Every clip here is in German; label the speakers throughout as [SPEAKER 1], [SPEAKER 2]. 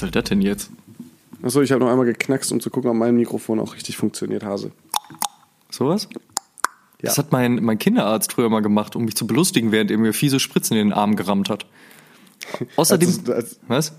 [SPEAKER 1] Was soll das denn jetzt?
[SPEAKER 2] Achso, ich habe noch einmal geknackst, um zu gucken, ob mein Mikrofon auch richtig funktioniert, Hase.
[SPEAKER 1] Sowas?
[SPEAKER 2] Ja.
[SPEAKER 1] Das hat mein, mein Kinderarzt früher mal gemacht, um mich zu belustigen, während er mir fiese Spritzen in den Arm gerammt hat. Außerdem.
[SPEAKER 2] Also, als-
[SPEAKER 1] was?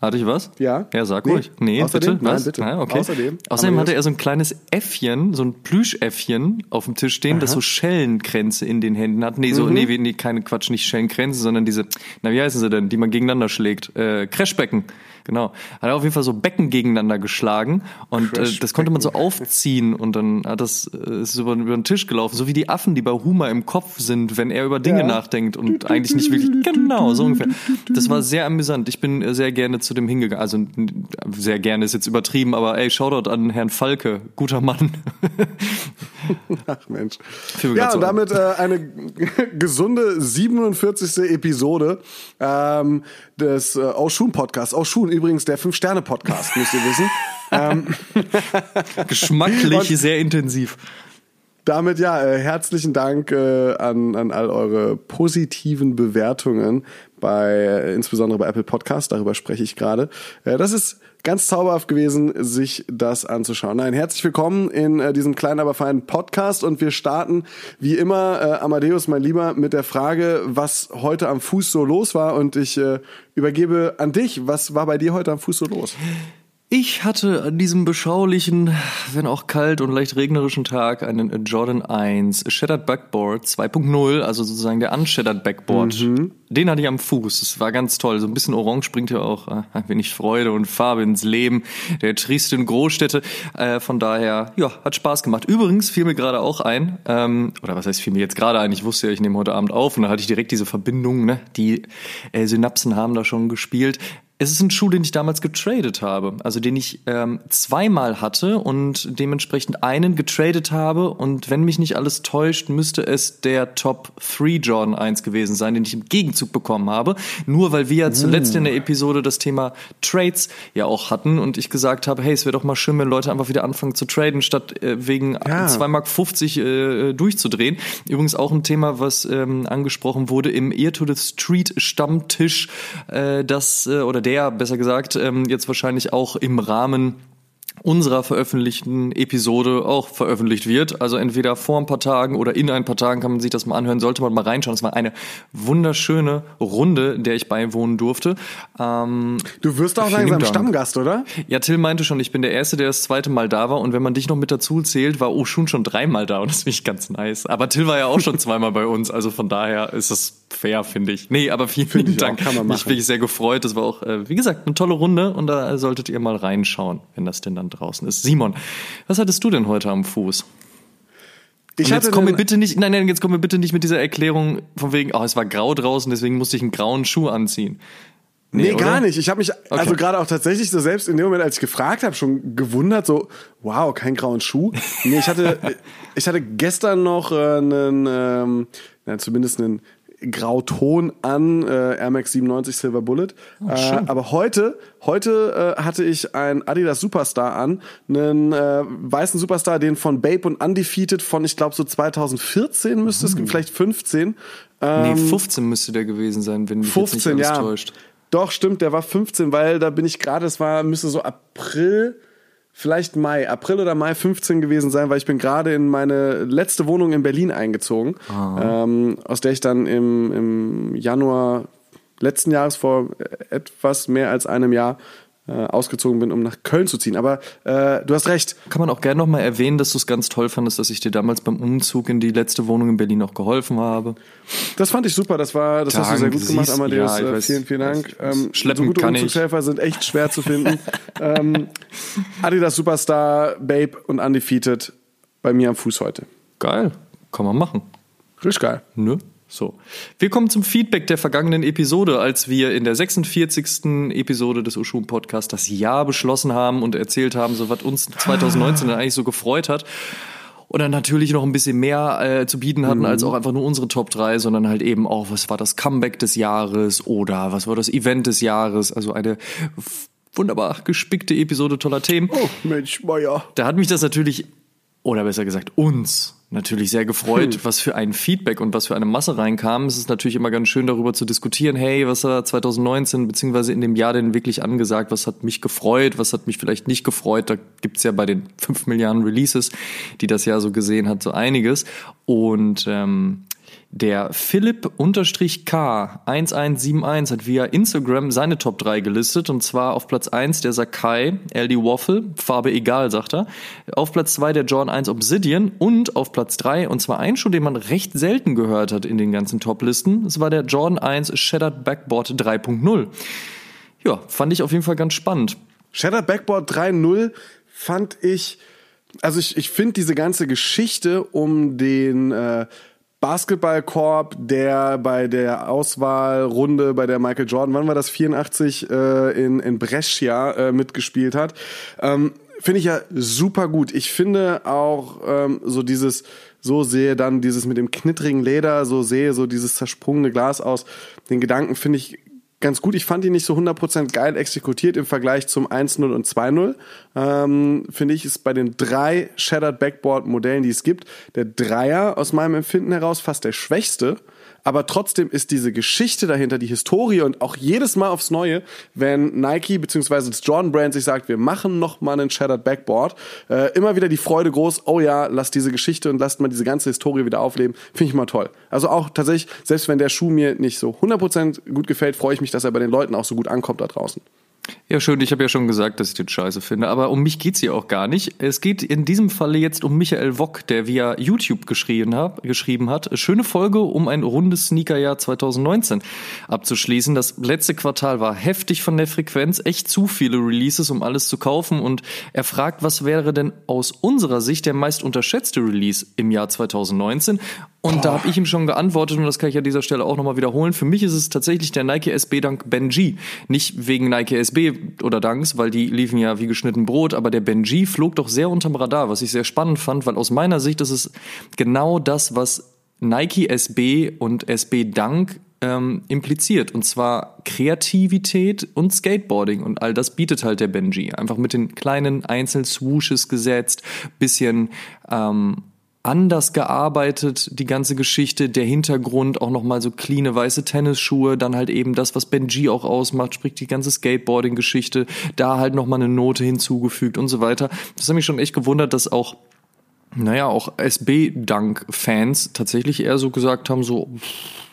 [SPEAKER 1] Hatte ich was?
[SPEAKER 2] Ja.
[SPEAKER 1] Ja, sag
[SPEAKER 2] Nee.
[SPEAKER 1] ruhig. Nee,
[SPEAKER 2] Außerdem?
[SPEAKER 1] bitte.
[SPEAKER 2] Nein,
[SPEAKER 1] Was?
[SPEAKER 2] bitte.
[SPEAKER 1] Nein, okay.
[SPEAKER 2] Außerdem?
[SPEAKER 1] Außerdem hatte er so ein kleines Äffchen, so ein Plüschäffchen auf dem Tisch stehen, das so Schellenkränze in den Händen hat. Nee, so,
[SPEAKER 2] Mhm.
[SPEAKER 1] nee, nee, keine Quatsch, nicht Schellenkränze, sondern diese, na, wie heißen sie denn, die man gegeneinander schlägt? Äh, Crashbecken. Genau. Hat er auf jeden Fall so Becken gegeneinander geschlagen und äh, das konnte man so aufziehen und dann hat das äh, ist über, über den Tisch gelaufen, so wie die Affen, die bei Huma im Kopf sind, wenn er über Dinge
[SPEAKER 2] Ja.
[SPEAKER 1] nachdenkt und eigentlich nicht wirklich genau so ungefähr. Das war sehr amüsant. Ich bin äh, sehr gerne zu dem hingegangen. Also n- sehr gerne ist jetzt übertrieben, aber ey, Shoutout an Herrn Falke, guter Mann.
[SPEAKER 2] Ach Mensch. Ja, und damit äh, eine gesunde 47. Episode ähm, des äh, Oshun Podcasts. Oshun übrigens der Fünf-Sterne-Podcast, müsst ihr wissen. ähm,
[SPEAKER 1] Geschmacklich
[SPEAKER 2] Und-
[SPEAKER 1] sehr intensiv.
[SPEAKER 2] damit ja, äh, herzlichen Dank äh, an, an all eure positiven Bewertungen bei, äh, insbesondere bei Apple Podcast, darüber spreche ich gerade. Äh, das ist ganz zauberhaft gewesen, sich das anzuschauen. Nein, herzlich willkommen in äh, diesem kleinen, aber feinen Podcast und wir starten wie immer, äh, Amadeus, mein Lieber, mit der Frage, was heute am Fuß so los war und ich äh, übergebe an dich, was war bei dir heute am Fuß so los?
[SPEAKER 1] Ich hatte an diesem beschaulichen, wenn auch kalt und leicht regnerischen Tag einen Jordan 1 Shattered Backboard 2.0, also sozusagen der Unshattered Backboard. Den hatte ich am Fuß. Das war ganz toll. So ein bisschen orange bringt ja auch äh, ein wenig Freude und Farbe ins Leben der tristen Großstädte. Äh, von daher, ja, hat Spaß gemacht. Übrigens fiel mir gerade auch ein, ähm, oder was heißt fiel mir jetzt gerade ein? Ich wusste ja, ich nehme heute Abend auf und da hatte ich direkt diese Verbindung, ne? Die äh, Synapsen haben da schon gespielt. Es ist ein Schuh, den ich damals getradet habe, also den ich ähm, zweimal hatte und dementsprechend einen getradet habe. Und wenn mich nicht alles täuscht, müsste es der Top 3 Jordan 1 gewesen sein, den ich im Gegenzug bekommen habe. Nur weil wir ja zuletzt in der Episode das Thema Trades ja auch hatten und ich gesagt habe, hey, es wäre doch mal schön, wenn Leute einfach wieder anfangen zu traden, statt äh, wegen
[SPEAKER 2] Ja.
[SPEAKER 1] 2,50 Mark 50 äh, durchzudrehen. Übrigens auch ein Thema, was ähm, angesprochen wurde im Ear to the Street Stammtisch, äh, das äh, oder der besser gesagt ähm, jetzt wahrscheinlich auch im Rahmen unserer veröffentlichten Episode auch veröffentlicht wird. Also entweder vor ein paar Tagen oder in ein paar Tagen kann man sich das mal anhören, sollte man mal reinschauen. Es war eine wunderschöne Runde, der ich beiwohnen durfte. Ähm,
[SPEAKER 2] Du wirst auch langsam. Stammgast, oder?
[SPEAKER 1] ja, Till meinte schon, ich bin der Erste, der das zweite Mal da war. Und wenn man dich noch mit dazu zählt, war Oshun schon dreimal da. Und das finde ich ganz nice. Aber Till war ja auch schon zweimal bei uns. Also von daher ist das fair, finde ich. Nee, aber vielen, vielen
[SPEAKER 2] ich auch,
[SPEAKER 1] Dank.
[SPEAKER 2] kann man machen.
[SPEAKER 1] wirklich sehr gefreut. Das war auch, äh, wie gesagt, eine tolle Runde. Und da solltet ihr mal reinschauen, wenn das denn dann draußen ist. Simon, was hattest du denn heute am Fuß?
[SPEAKER 2] Ich
[SPEAKER 1] Und jetzt
[SPEAKER 2] hatte
[SPEAKER 1] komm mir
[SPEAKER 2] einen-
[SPEAKER 1] bitte nicht, nein, nein, jetzt komm mir bitte nicht mit dieser Erklärung von wegen, oh, es war grau draußen, deswegen musste ich einen grauen Schuh anziehen.
[SPEAKER 2] Nee,
[SPEAKER 1] oder?
[SPEAKER 2] gar nicht. Ich habe mich also gerade auch tatsächlich so selbst in dem Moment, als ich gefragt habe, schon gewundert, so, wow, kein grauen Schuh. Nee, ich hatte, ich hatte gestern noch äh, einen, ähm, ja, zumindest einen Grauton an äh, Air Max 97 Silver Bullet. äh,
[SPEAKER 1] schön.
[SPEAKER 2] aber heute, heute äh, hatte ich einen Adidas Superstar an, einen äh, weißen Superstar, den von Babe und Undefeated von, ich glaube so 2014 müsste es, vielleicht 15.
[SPEAKER 1] Nee, 15 müsste der gewesen sein, wenn mich
[SPEAKER 2] 15,
[SPEAKER 1] jetzt nicht alles
[SPEAKER 2] ja.
[SPEAKER 1] täuscht.
[SPEAKER 2] Doch, stimmt, der war 15, weil da bin ich gerade, es war, müsste so April, vielleicht Mai, April oder Mai 15 gewesen sein, weil ich bin gerade in meine letzte Wohnung in Berlin eingezogen, ähm, aus der ich dann im, im Januar letzten Jahres vor etwas mehr als einem Jahr ausgezogen bin, um nach Köln zu ziehen. Aber äh, du hast recht.
[SPEAKER 1] Kann man auch gerne nochmal erwähnen, dass du es ganz toll fandest, dass ich dir damals beim Umzug in die letzte Wohnung in Berlin auch geholfen habe.
[SPEAKER 2] Das fand ich super. Das war, das hast du sehr
[SPEAKER 1] Dank,
[SPEAKER 2] gut gemacht, Amadeus.
[SPEAKER 1] ja, ich
[SPEAKER 2] Äh,
[SPEAKER 1] weiß,
[SPEAKER 2] vielen, vielen Dank.
[SPEAKER 1] ich.
[SPEAKER 2] Ähm,
[SPEAKER 1] Schleppen
[SPEAKER 2] so gute
[SPEAKER 1] kann ich.
[SPEAKER 2] Umzugshelfer sind echt schwer zu finden. ähm, Adidas Superstar, Babe und Undefeated bei mir am Fuß heute.
[SPEAKER 1] Geil, kann man machen.
[SPEAKER 2] Richtig geil.
[SPEAKER 1] Ne? So. Wir kommen zum Feedback der vergangenen Episode, als wir in der 46. Episode des Ushum Podcasts das Jahr beschlossen haben und erzählt haben, so was uns 2019 dann eigentlich so gefreut hat. Und dann natürlich noch ein bisschen mehr äh, zu bieten hatten, mhm. als auch einfach nur unsere Top 3, sondern halt eben auch, was war das Comeback des Jahres oder was war das Event des Jahres. Also eine wunderbar gespickte Episode toller Themen.
[SPEAKER 2] Oh, Mensch, Meier.
[SPEAKER 1] Da hat mich das natürlich, oder besser gesagt uns, natürlich sehr gefreut, hm. was für ein Feedback und was für eine Masse reinkam. Es ist natürlich immer ganz schön darüber zu diskutieren, hey, was war 2019 beziehungsweise in dem Jahr denn wirklich angesagt, was hat mich gefreut, was hat mich vielleicht nicht gefreut. Da gibt's ja bei den fünf Milliarden Releases, die das Jahr so gesehen hat, so einiges. Und ähm, der Philipp-K1171 hat via Instagram seine Top 3 gelistet und zwar auf Platz 1 der Sakai LD Waffle, Farbe egal, sagt er. Auf Platz 2 der Jordan 1 Obsidian und auf Platz 3, und zwar ein Schuh, den man recht selten gehört hat in den ganzen Top-Listen, es war der Jordan 1 Shattered Backboard 3.0. Ja, fand ich auf jeden Fall ganz spannend.
[SPEAKER 2] Shattered Backboard 3.0 fand ich, also ich, ich finde diese ganze Geschichte um den äh, Basketballkorb, der bei der Auswahlrunde bei der Michael Jordan, wann war das 84 äh, in in Brescia äh, mitgespielt hat. Ähm, finde ich ja super gut. Ich finde auch ähm, so dieses so sehe dann dieses mit dem knittrigen Leder, so sehe so dieses zersprungene Glas aus. Den Gedanken finde ich ganz gut. Ich fand ihn nicht so 100% geil exekutiert im Vergleich zum 1.0 und 2.0. Ähm, Finde ich, ist bei den drei Shattered Backboard Modellen, die es gibt, der Dreier aus meinem Empfinden heraus fast der schwächste. Aber trotzdem ist diese Geschichte dahinter, die Historie und auch jedes Mal aufs Neue, wenn Nike bzw. das Jordan Brand sich sagt, wir machen noch mal einen Shattered Backboard, äh, immer wieder die Freude groß, oh ja, lass diese Geschichte und lasst mal diese ganze Historie wieder aufleben, finde ich mal toll. Also auch tatsächlich, selbst wenn der Schuh mir nicht so 100% gut gefällt, freue ich mich, dass er bei den Leuten auch so gut ankommt da draußen.
[SPEAKER 1] Ja, schön. Ich habe ja schon gesagt, dass ich den scheiße finde. Aber um mich geht's hier auch gar nicht. Es geht in diesem Falle jetzt um Michael Wock, der via YouTube geschrieben hat. Geschrieben hat. Schöne Folge, um ein rundes Sneakerjahr 2019 abzuschließen. Das letzte Quartal war heftig von der Frequenz. Echt zu viele Releases, um alles zu kaufen. Und er fragt, was wäre denn aus unserer Sicht der meist unterschätzte Release im Jahr 2019? Und Boah. da habe ich ihm schon geantwortet und das kann ich an dieser Stelle auch nochmal wiederholen. Für mich ist es tatsächlich der Nike SB Dank Benji. Nicht wegen Nike SB oder Danks, weil die liefen ja wie geschnitten Brot, aber der Benji flog doch sehr unterm Radar, was ich sehr spannend fand, weil aus meiner Sicht ist es genau das, was Nike SB und SB Dank ähm, impliziert. Und zwar Kreativität und Skateboarding. Und all das bietet halt der Benji. Einfach mit den kleinen Einzel-Swooshes gesetzt, bisschen ähm, anders gearbeitet, die ganze Geschichte, der Hintergrund, auch nochmal so cleane weiße Tennisschuhe, dann halt eben das, was Benji auch ausmacht, sprich die ganze Skateboarding-Geschichte, da halt nochmal eine Note hinzugefügt und so weiter. Das hat mich schon echt gewundert, dass auch naja, auch SB-Dank-Fans tatsächlich eher so gesagt haben, so,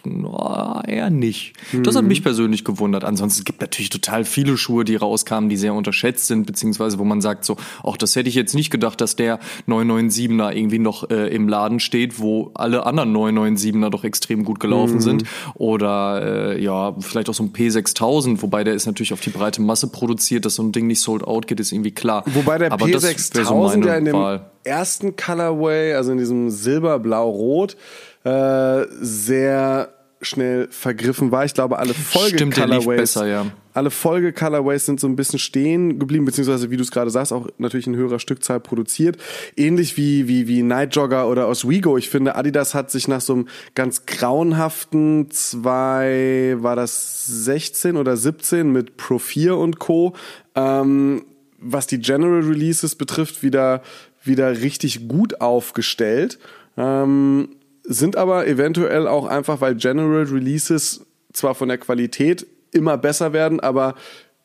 [SPEAKER 1] na, eher nicht. Mhm. Das hat mhm. mich persönlich gewundert. Ansonsten gibt natürlich total viele Schuhe, die rauskamen, die sehr unterschätzt sind, beziehungsweise wo man sagt so, auch das hätte ich jetzt nicht gedacht, dass der 997er irgendwie noch äh, im Laden steht, wo alle anderen 997er doch extrem gut gelaufen mhm. sind. Oder äh, ja, vielleicht auch so ein P6000, wobei der ist natürlich auf die breite Masse produziert, dass so ein Ding nicht sold out geht, ist irgendwie klar.
[SPEAKER 2] Wobei der P6000 so ja in dem Wahl. ersten Colorway, also in diesem Silber, Blau, Rot, äh, sehr schnell vergriffen war. Ich glaube, alle Folge Stimmt, Colorways, besser, ja. alle Folge Colorways sind so ein bisschen stehen geblieben, beziehungsweise wie du es gerade sagst, auch natürlich in höherer Stückzahl produziert. Ähnlich wie wie wie Night Jogger oder Oswego. Ich finde, Adidas hat sich nach so einem ganz grauenhaften zwei, war das 16 oder 17 mit Pro 4 und Co. Ähm, was die General Releases betrifft, wieder wieder richtig gut aufgestellt. Ähm, sind aber eventuell auch einfach, weil General Releases zwar von der Qualität immer besser werden, aber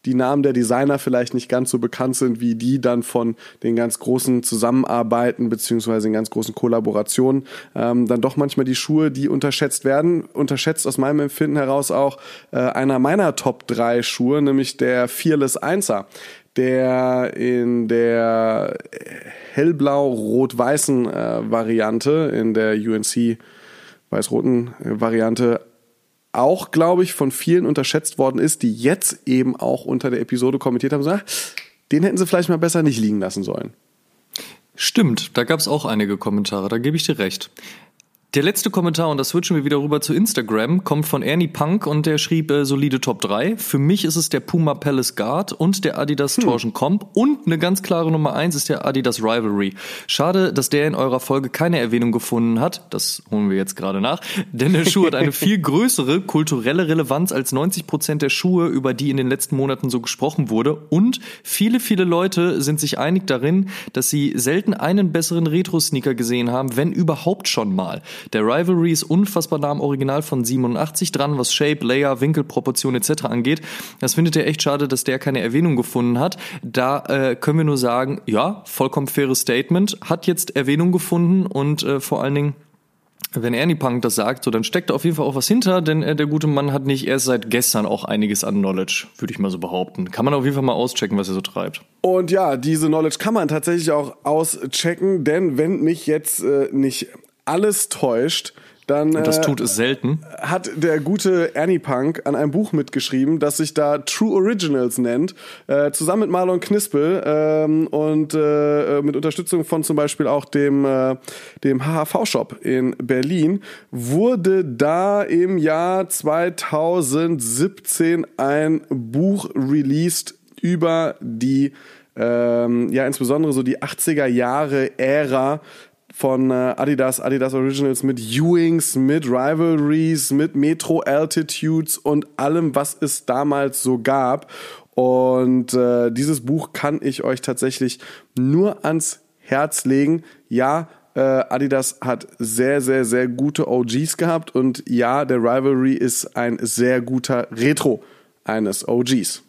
[SPEAKER 2] die Namen der Designer vielleicht nicht ganz so bekannt sind wie die dann von den ganz großen Zusammenarbeiten beziehungsweise den ganz großen Kollaborationen. Ähm, dann doch manchmal die Schuhe, die unterschätzt werden. Unterschätzt aus meinem Empfinden heraus auch äh, einer meiner Top 3 Schuhe, nämlich der Fearless 1er der in der hellblau-rot-weißen äh, Variante, in der UNC weiß-roten äh, Variante auch, glaube ich, von vielen unterschätzt worden ist, die jetzt eben auch unter der Episode kommentiert haben, so, ach, den hätten sie vielleicht mal besser nicht liegen lassen sollen.
[SPEAKER 1] Stimmt, da gab es auch einige Kommentare, da gebe ich dir recht. Der letzte Kommentar, und da switchen wir wieder rüber zu Instagram, kommt von Ernie Punk und der schrieb äh, solide Top 3. Für mich ist es der Puma Palace Guard und der Adidas hm. Torsion Comp und eine ganz klare Nummer 1 ist der Adidas Rivalry. Schade, dass der in eurer Folge keine Erwähnung gefunden hat. Das holen wir jetzt gerade nach. Denn der Schuh hat eine viel größere kulturelle Relevanz als 90 Prozent der Schuhe, über die in den letzten Monaten so gesprochen wurde. Und viele, viele Leute sind sich einig darin, dass sie selten einen besseren Retro-Sneaker gesehen haben, wenn überhaupt schon mal. Der Rivalry ist unfassbar nah am Original von 87 dran, was Shape, Layer, Winkelproportion etc. angeht. Das findet er echt schade, dass der keine Erwähnung gefunden hat. Da äh, können wir nur sagen, ja, vollkommen faires Statement, hat jetzt Erwähnung gefunden und äh, vor allen Dingen wenn Ernie Punk das sagt, so dann steckt da auf jeden Fall auch was hinter, denn äh, der gute Mann hat nicht erst seit gestern auch einiges an Knowledge, würde ich mal so behaupten. Kann man auf jeden Fall mal auschecken, was er so treibt.
[SPEAKER 2] Und ja, diese Knowledge kann man tatsächlich auch auschecken, denn wenn mich jetzt äh, nicht alles täuscht, dann
[SPEAKER 1] und das tut es selten.
[SPEAKER 2] Hat der gute Ernie Punk an einem Buch mitgeschrieben, das sich da True Originals nennt, äh, zusammen mit Marlon Knispel ähm, und äh, mit Unterstützung von zum Beispiel auch dem äh, dem HHV Shop in Berlin wurde da im Jahr 2017 ein Buch released über die ähm, ja insbesondere so die 80er Jahre Ära von äh, Adidas, Adidas Originals mit Ewings, mit Rivalries, mit Metro Altitudes und allem, was es damals so gab. Und äh, dieses Buch kann ich euch tatsächlich nur ans Herz legen. Ja, äh, Adidas hat sehr, sehr, sehr gute OGs gehabt und ja, der Rivalry ist ein sehr guter Retro eines OGs.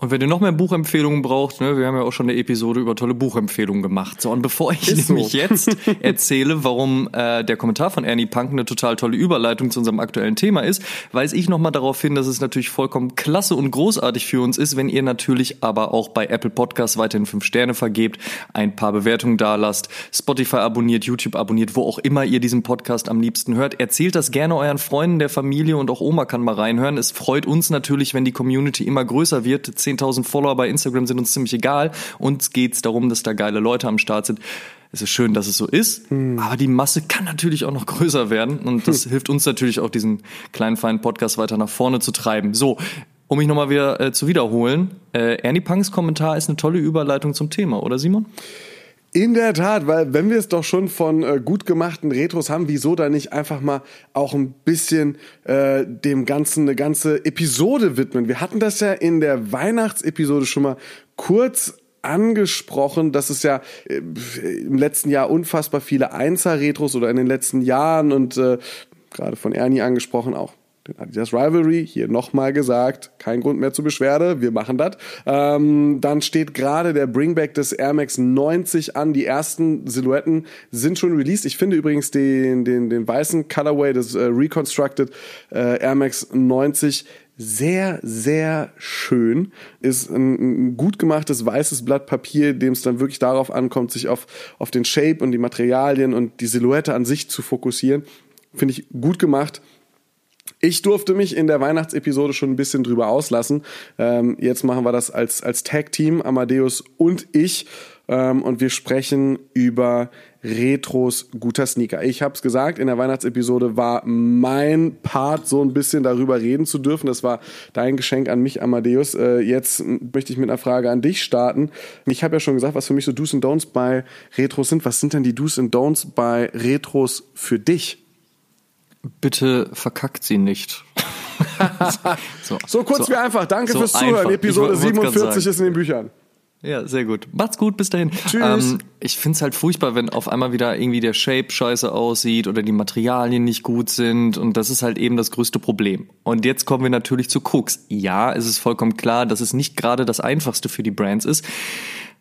[SPEAKER 1] Und wenn ihr noch mehr Buchempfehlungen braucht, ne, wir haben ja auch schon eine Episode über tolle Buchempfehlungen gemacht. So, und bevor ich Ist nämlich so. jetzt erzähle, warum äh, der Kommentar von Ernie Punk eine total tolle Überleitung zu unserem aktuellen Thema ist, weise ich nochmal darauf hin, dass es natürlich vollkommen klasse und großartig für uns ist, wenn ihr natürlich aber auch bei Apple Podcasts weiterhin fünf Sterne vergebt, ein paar Bewertungen da lasst, Spotify abonniert, YouTube abonniert, wo auch immer ihr diesen Podcast am liebsten hört. Erzählt das gerne euren Freunden, der Familie und auch Oma kann mal reinhören. Es freut uns natürlich, wenn die Community immer größer wird 10.000 Follower bei Instagram sind uns ziemlich egal. Uns geht's darum, dass da geile Leute am Start sind. Es ist schön, dass es so ist, hm. aber die Masse kann natürlich auch noch größer werden und das hm. hilft uns natürlich auch, diesen kleinen feinen Podcast weiter nach vorne zu treiben. So, um mich nochmal wieder äh, zu wiederholen, äh, Ernie Punks Kommentar ist eine tolle Überleitung zum Thema, oder Simon?
[SPEAKER 2] In der Tat, weil wenn wir es doch schon von äh, gut gemachten Retros haben, wieso da nicht einfach mal auch ein bisschen äh, dem Ganzen eine ganze Episode widmen? Wir hatten das ja in der Weihnachtsepisode schon mal kurz angesprochen, dass es ja äh, im letzten Jahr unfassbar viele Einser-Retros oder in den letzten Jahren und äh, gerade von Ernie angesprochen auch den Adidas Rivalry, hier nochmal gesagt, kein Grund mehr zur Beschwerde, wir machen das. Ähm, dann steht gerade der Bringback des Air Max 90 an. Die ersten Silhouetten sind schon released. Ich finde übrigens den, den, den weißen Colorway des äh, Reconstructed äh, Air Max 90 sehr, sehr schön. Ist ein, ein, gut gemachtes weißes Blatt Papier, dem es dann wirklich darauf ankommt, sich auf, auf den Shape und die Materialien und die Silhouette an sich zu fokussieren. Finde ich gut gemacht. Ich durfte mich in der Weihnachtsepisode schon ein bisschen drüber auslassen. Ähm, jetzt machen wir das als, als Tag-Team, Amadeus und ich. Ähm, und wir sprechen über Retros guter Sneaker. Ich habe es gesagt, in der Weihnachtsepisode war mein Part, so ein bisschen darüber reden zu dürfen. Das war dein Geschenk an mich, Amadeus. Äh, jetzt möchte ich mit einer Frage an dich starten. Ich habe ja schon gesagt, was für mich so Do's und Don'ts bei Retros sind. Was sind denn die Do's und Don'ts bei Retros für dich?
[SPEAKER 1] Bitte verkackt sie nicht.
[SPEAKER 2] so, so, kurz so, wie einfach. Danke so fürs Zuhören. Einfach. Episode 47 ist in den Büchern.
[SPEAKER 1] Ja, sehr gut. Macht's gut, bis dahin. Tschüss. Ähm, ich find's halt furchtbar, wenn auf einmal wieder irgendwie der Shape scheiße aussieht oder die Materialien nicht gut sind und das ist halt eben das größte Problem. Und jetzt kommen wir natürlich zu Cooks. Ja, es ist vollkommen klar, dass es nicht gerade das einfachste für die Brands ist.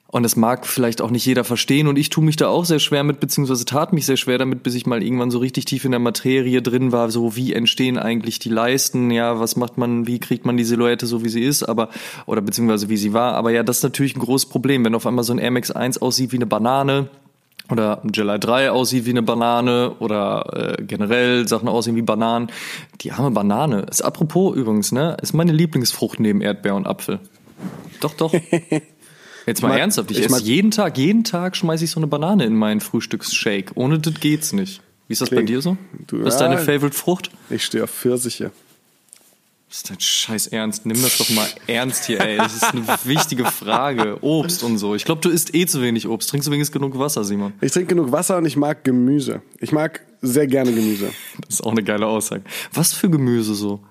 [SPEAKER 1] Und das mag vielleicht auch nicht jeder verstehen und ich tue mich da auch sehr schwer mit, beziehungsweise tat mich sehr schwer damit, bis ich mal irgendwann so richtig tief in der Materie drin war, so wie entstehen eigentlich die Leisten, ja, was macht man, wie kriegt man die Silhouette so wie sie ist, aber, oder beziehungsweise wie sie war, aber ja, das ist natürlich ein großes Problem, wenn auf einmal so ein Air Max 1 aussieht wie eine Banane, oder ein Jelly 3 aussieht wie eine Banane oder äh, generell Sachen aussehen wie Bananen. Die arme Banane. Ist apropos übrigens, ne? Ist meine Lieblingsfrucht neben Erdbeer und Apfel. Doch, doch. Jetzt mal mein, ernsthaft, ich, ich esse jeden Tag, jeden Tag schmeiße ich so eine Banane in meinen Frühstücksshake. Ohne das geht's nicht. Wie ist das bei
[SPEAKER 2] Klingt-
[SPEAKER 1] dir so?
[SPEAKER 2] Du-
[SPEAKER 1] Was ist
[SPEAKER 2] ja.
[SPEAKER 1] deine Favorite Frucht?
[SPEAKER 2] Ich stehe auf Pfirsiche.
[SPEAKER 1] Das ist dein scheiß Ernst. Nimm das doch mal ernst hier, ey. Das ist eine wichtige Frage. Obst und so. Ich glaube, du isst eh zu wenig Obst. Trinkst du wenigstens genug Wasser, Simon?
[SPEAKER 2] Ich trinke genug Wasser und ich mag Gemüse. Ich mag sehr gerne Gemüse.
[SPEAKER 1] Das ist auch eine geile Aussage. Was für Gemüse so?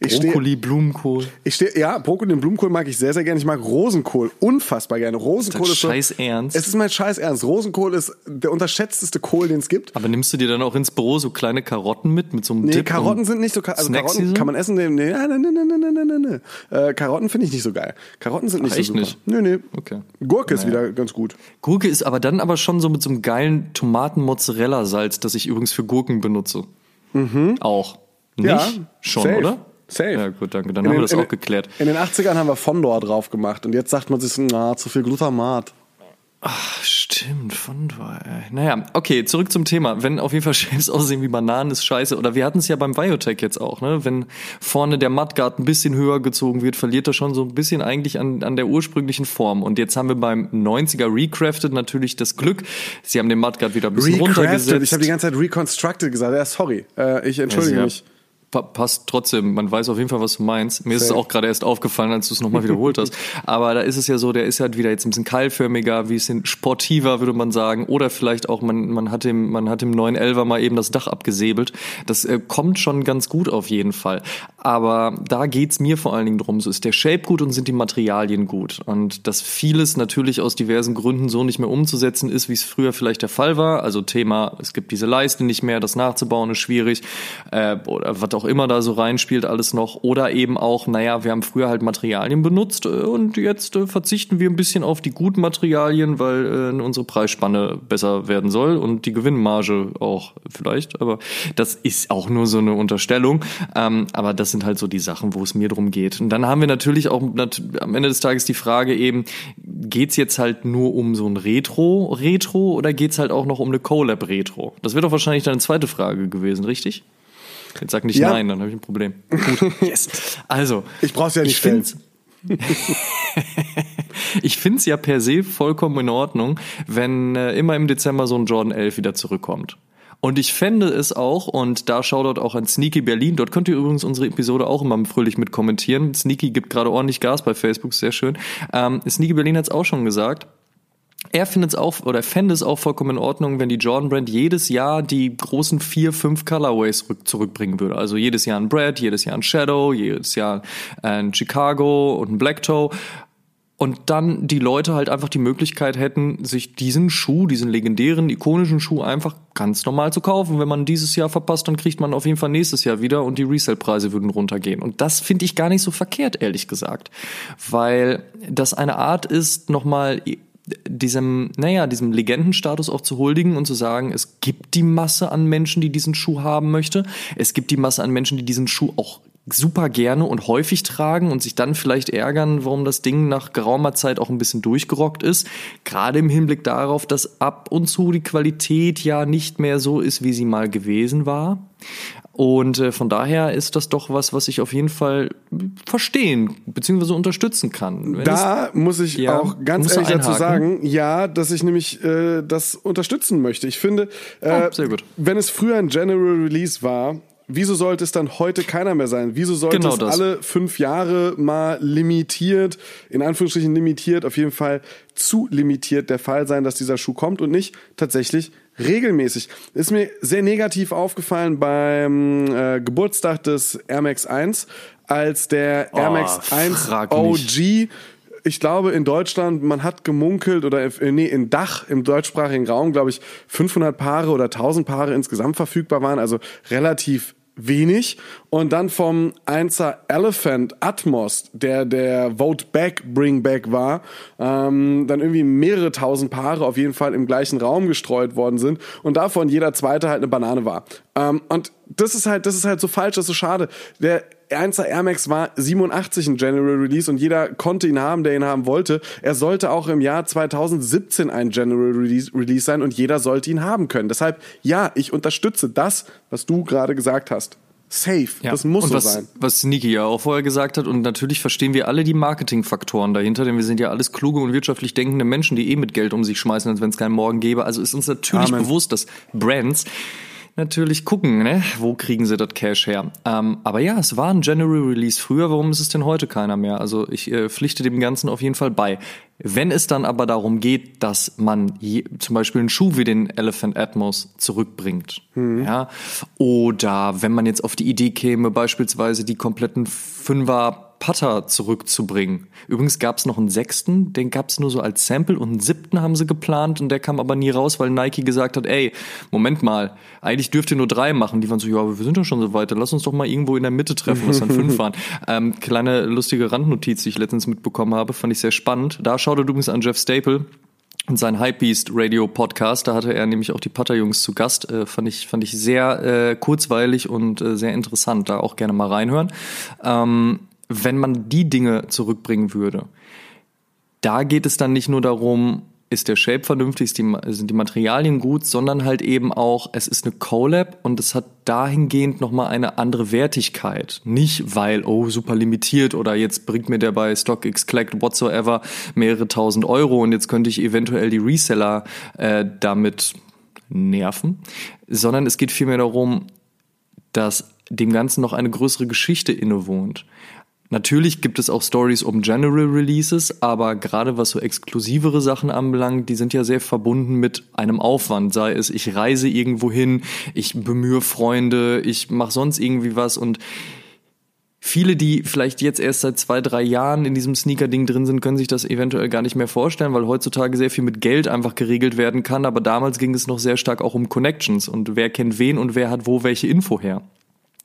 [SPEAKER 2] Ich
[SPEAKER 1] Brokkoli, steh, Blumenkohl.
[SPEAKER 2] Ich steh, ja, Brokkoli und Blumenkohl mag ich sehr, sehr gerne. Ich mag Rosenkohl unfassbar gerne. Rosenkohl
[SPEAKER 1] ist,
[SPEAKER 2] ist so,
[SPEAKER 1] scheiß Ernst.
[SPEAKER 2] Es ist mein scheiß Ernst. Rosenkohl ist der unterschätzteste Kohl, den es gibt.
[SPEAKER 1] Aber nimmst du dir dann auch ins Büro so kleine Karotten mit, mit so einem
[SPEAKER 2] Nee,
[SPEAKER 1] Dip
[SPEAKER 2] Karotten sind nicht so, also Karotten kann man essen. Nee, nee, nee, nee, nee, nee, nee, nee. Äh, Karotten finde ich nicht so geil. Karotten sind nicht
[SPEAKER 1] Ach,
[SPEAKER 2] so
[SPEAKER 1] echt
[SPEAKER 2] super.
[SPEAKER 1] nicht?
[SPEAKER 2] Nee, nee.
[SPEAKER 1] Okay.
[SPEAKER 2] Gurke
[SPEAKER 1] naja.
[SPEAKER 2] ist wieder ganz gut.
[SPEAKER 1] Gurke ist aber dann aber schon so mit so einem geilen Tomaten-Mozzarella-Salz, das ich übrigens für Gurken benutze. Mhm. Auch. Nicht?
[SPEAKER 2] Ja,
[SPEAKER 1] schon,
[SPEAKER 2] safe.
[SPEAKER 1] oder?
[SPEAKER 2] Safe.
[SPEAKER 1] Ja, gut, danke. Dann
[SPEAKER 2] In
[SPEAKER 1] haben wir
[SPEAKER 2] den-
[SPEAKER 1] das
[SPEAKER 2] in
[SPEAKER 1] auch geklärt.
[SPEAKER 2] In den 80ern haben wir Fondor drauf gemacht und jetzt sagt man sich so, na, zu viel Glutamat.
[SPEAKER 1] Ach, stimmt, Fondor. ey. Naja, okay, zurück zum Thema. Wenn auf jeden Fall Shapes aussehen wie Bananen, ist scheiße. Oder wir hatten es ja beim Biotech jetzt auch, ne? Wenn vorne der Mudguard ein bisschen höher gezogen wird, verliert er schon so ein bisschen eigentlich an, an der ursprünglichen Form. Und jetzt haben wir beim 90er Recrafted natürlich das Glück. Sie haben den Mudguard wieder ein bisschen
[SPEAKER 2] Recrafted.
[SPEAKER 1] runtergesetzt.
[SPEAKER 2] Ich habe die ganze Zeit reconstructed gesagt. Ja, sorry. Äh, ich entschuldige
[SPEAKER 1] Ja,
[SPEAKER 2] mich.
[SPEAKER 1] Pa passt trotzdem, man weiß auf jeden Fall, was du meinst. Mir ist es
[SPEAKER 2] Safe.
[SPEAKER 1] auch gerade erst aufgefallen, als du es nochmal wiederholt hast. Aber da ist es ja so, der ist halt wieder jetzt ein bisschen keilförmiger, wie bisschen sportiver, würde man sagen. Oder vielleicht auch, man, man hat dem, man hat dem 911er mal eben das Dach abgesäbelt. Das äh, kommt schon ganz gut auf jeden Fall. Aber da geht's mir vor allen Dingen drum, so ist der Shape gut und sind die Materialien gut. Und dass vieles natürlich aus diversen Gründen so nicht mehr umzusetzen ist, wie es früher vielleicht der Fall war. Also Thema, es gibt diese Leiste nicht mehr, das nachzubauen ist schwierig. Äh, oder was auch immer da so reinspielt, alles noch. Oder eben auch, naja, wir haben früher halt Materialien benutzt äh, und jetzt äh, verzichten wir ein bisschen auf die guten Materialien, weil äh, unsere Preisspanne besser werden soll und die Gewinnmarge auch vielleicht. Aber das ist auch nur so eine Unterstellung. Ähm, aber das sind halt so die Sachen, wo es mir drum geht. Und dann haben wir natürlich auch nat am Ende des Tages die Frage eben, geht's jetzt halt nur um so ein Retro-Retro oder geht's halt auch noch um eine Colab-Retro? Das wäre doch wahrscheinlich deine zweite Frage gewesen, richtig? Jetzt sag nicht
[SPEAKER 2] Ja.
[SPEAKER 1] nein, dann habe ich ein Problem. Gut, yes. Also,
[SPEAKER 2] Ich brauch's ja nicht
[SPEAKER 1] ich find's, ich finde es ja per se vollkommen in Ordnung, wenn äh, immer im Dezember so ein Jordan 11 wieder zurückkommt. Und ich fände es auch, und da Shoutout auch an Sneaky Berlin, dort könnt ihr übrigens unsere Episode auch immer fröhlich mit kommentieren. Sneaky gibt gerade ordentlich Gas bei Facebook, sehr schön. Ähm, Sneaky Berlin hat es auch schon gesagt. Er findet es auch oder fände es auch vollkommen in Ordnung, wenn die Jordan Brand jedes Jahr die großen vier, fünf Colorways zurück, zurückbringen würde. Also jedes Jahr ein Brad, jedes Jahr ein Shadow, jedes Jahr ein Chicago und ein Black Toe. Und dann die Leute halt einfach die Möglichkeit hätten, sich diesen Schuh, diesen legendären, ikonischen Schuh einfach ganz normal zu kaufen. Wenn man dieses Jahr verpasst, dann kriegt man auf jeden Fall nächstes Jahr wieder und die Resale-Preise würden runtergehen. Und das finde ich gar nicht so verkehrt, ehrlich gesagt. Weil das eine Art ist, nochmal diesem, naja, diesem Legendenstatus auch zu huldigen und zu sagen, es gibt die Masse an Menschen, die diesen Schuh haben möchte. Es gibt die Masse an Menschen, die diesen Schuh auch super gerne und häufig tragen und sich dann vielleicht ärgern, warum das Ding nach geraumer Zeit auch ein bisschen durchgerockt ist. Gerade im Hinblick darauf, dass ab und zu die Qualität ja nicht mehr so ist, wie sie mal gewesen war. Und äh, von daher ist das doch was, was ich auf jeden Fall verstehen bzw. unterstützen kann. Wenn
[SPEAKER 2] Da muss ich
[SPEAKER 1] Ja,
[SPEAKER 2] auch ganz ehrlich dazu sagen, ja, dass ich nämlich äh, das unterstützen möchte. Ich finde, äh,
[SPEAKER 1] Oh, sehr gut.
[SPEAKER 2] wenn es früher ein General Release war, wieso sollte es dann heute keiner mehr sein? Wieso sollte
[SPEAKER 1] Genau
[SPEAKER 2] es alle fünf Jahre mal limitiert, in Anführungsstrichen limitiert, auf jeden Fall zu limitiert der Fall sein, dass dieser Schuh kommt und nicht tatsächlich regelmäßig. Ist mir sehr negativ aufgefallen beim äh, Geburtstag des Air Max 1, als der Air
[SPEAKER 1] Oh,
[SPEAKER 2] Max 1
[SPEAKER 1] frag
[SPEAKER 2] OG ich glaube, in Deutschland, man hat gemunkelt oder äh, nee, in Dach im deutschsprachigen Raum, glaube ich, 500 Paare oder 1000 Paare insgesamt verfügbar waren, also relativ wenig. Und dann vom 1er Elephant Atmos, der der Vote Back, Bring Back war, ähm, dann irgendwie mehrere tausend Paare auf jeden Fall im gleichen Raum gestreut worden sind und davon jeder zweite halt eine Banane war. Ähm, und das ist halt, das ist halt so falsch, das ist so schade. Der 1er Air Max war 87 ein General Release und jeder konnte ihn haben, der ihn haben wollte. Er sollte auch im Jahr 2017 ein General Release, Release sein und jeder sollte ihn haben können. Deshalb, ja, ich unterstütze das, was du gerade gesagt hast. Safe.
[SPEAKER 1] Ja.
[SPEAKER 2] Das muss
[SPEAKER 1] und
[SPEAKER 2] so
[SPEAKER 1] was,
[SPEAKER 2] sein.
[SPEAKER 1] Was Niki ja auch vorher gesagt hat, und natürlich verstehen wir alle die Marketingfaktoren dahinter, denn wir sind ja alles kluge und wirtschaftlich denkende Menschen, die eh mit Geld um sich schmeißen, als wenn es keinen Morgen gäbe. Also ist uns natürlich
[SPEAKER 2] Amen.
[SPEAKER 1] bewusst, dass Brands natürlich gucken, ne? wo kriegen sie das Cash her. Ähm, aber ja, es war ein General Release früher, warum ist es denn heute keiner mehr? Also ich äh, pflichte dem Ganzen auf jeden Fall bei. Wenn es dann aber darum geht, dass man je, zum Beispiel einen Schuh wie den Elephant Atmos zurückbringt, mhm. ja, oder wenn man jetzt auf die Idee käme, beispielsweise die kompletten Fünfer Putter zurückzubringen. Übrigens gab es noch einen sechsten, den gab es nur so als Sample und einen siebten haben sie geplant und der kam aber nie raus, weil Nike gesagt hat, ey, Moment mal, eigentlich dürft ihr nur drei machen. Die waren so, ja, aber wir sind ja schon so weit, lass uns doch mal irgendwo in der Mitte treffen, was dann fünf waren. Ähm, kleine lustige Randnotiz, die ich letztens mitbekommen habe, fand ich sehr spannend. Da schaut er übrigens an Jeff Staple, und sein Hypebeast Radio Podcast, da hatte er nämlich auch die Putter-Jungs zu Gast, äh, fand ich fand ich sehr äh, kurzweilig und äh, sehr interessant. Da auch gerne mal reinhören. Ähm, wenn man die Dinge zurückbringen würde, da geht es dann nicht nur darum, ist der Shape vernünftig, sind die Materialien gut, sondern halt eben auch, es ist eine Collab und es hat dahingehend nochmal eine andere Wertigkeit. Nicht weil, oh, super limitiert oder jetzt bringt mir der bei StockX Collect whatsoever mehrere tausend Euro und jetzt könnte ich eventuell die Reseller äh, damit nerven, sondern es geht vielmehr darum, dass dem Ganzen noch eine größere Geschichte innewohnt. Natürlich gibt es auch Stories um General Releases, aber gerade was so exklusivere Sachen anbelangt, die sind ja sehr verbunden mit einem Aufwand. Sei es, ich reise irgendwo hin, ich bemühe Freunde, ich mache sonst irgendwie was und Viele, die vielleicht jetzt erst seit zwei, drei Jahren in diesem Sneaker-Ding drin sind, können sich das eventuell gar nicht mehr vorstellen, weil heutzutage sehr viel mit Geld einfach geregelt werden kann. Aber damals ging es noch sehr stark auch um Connections und wer kennt wen und wer hat wo welche Info her.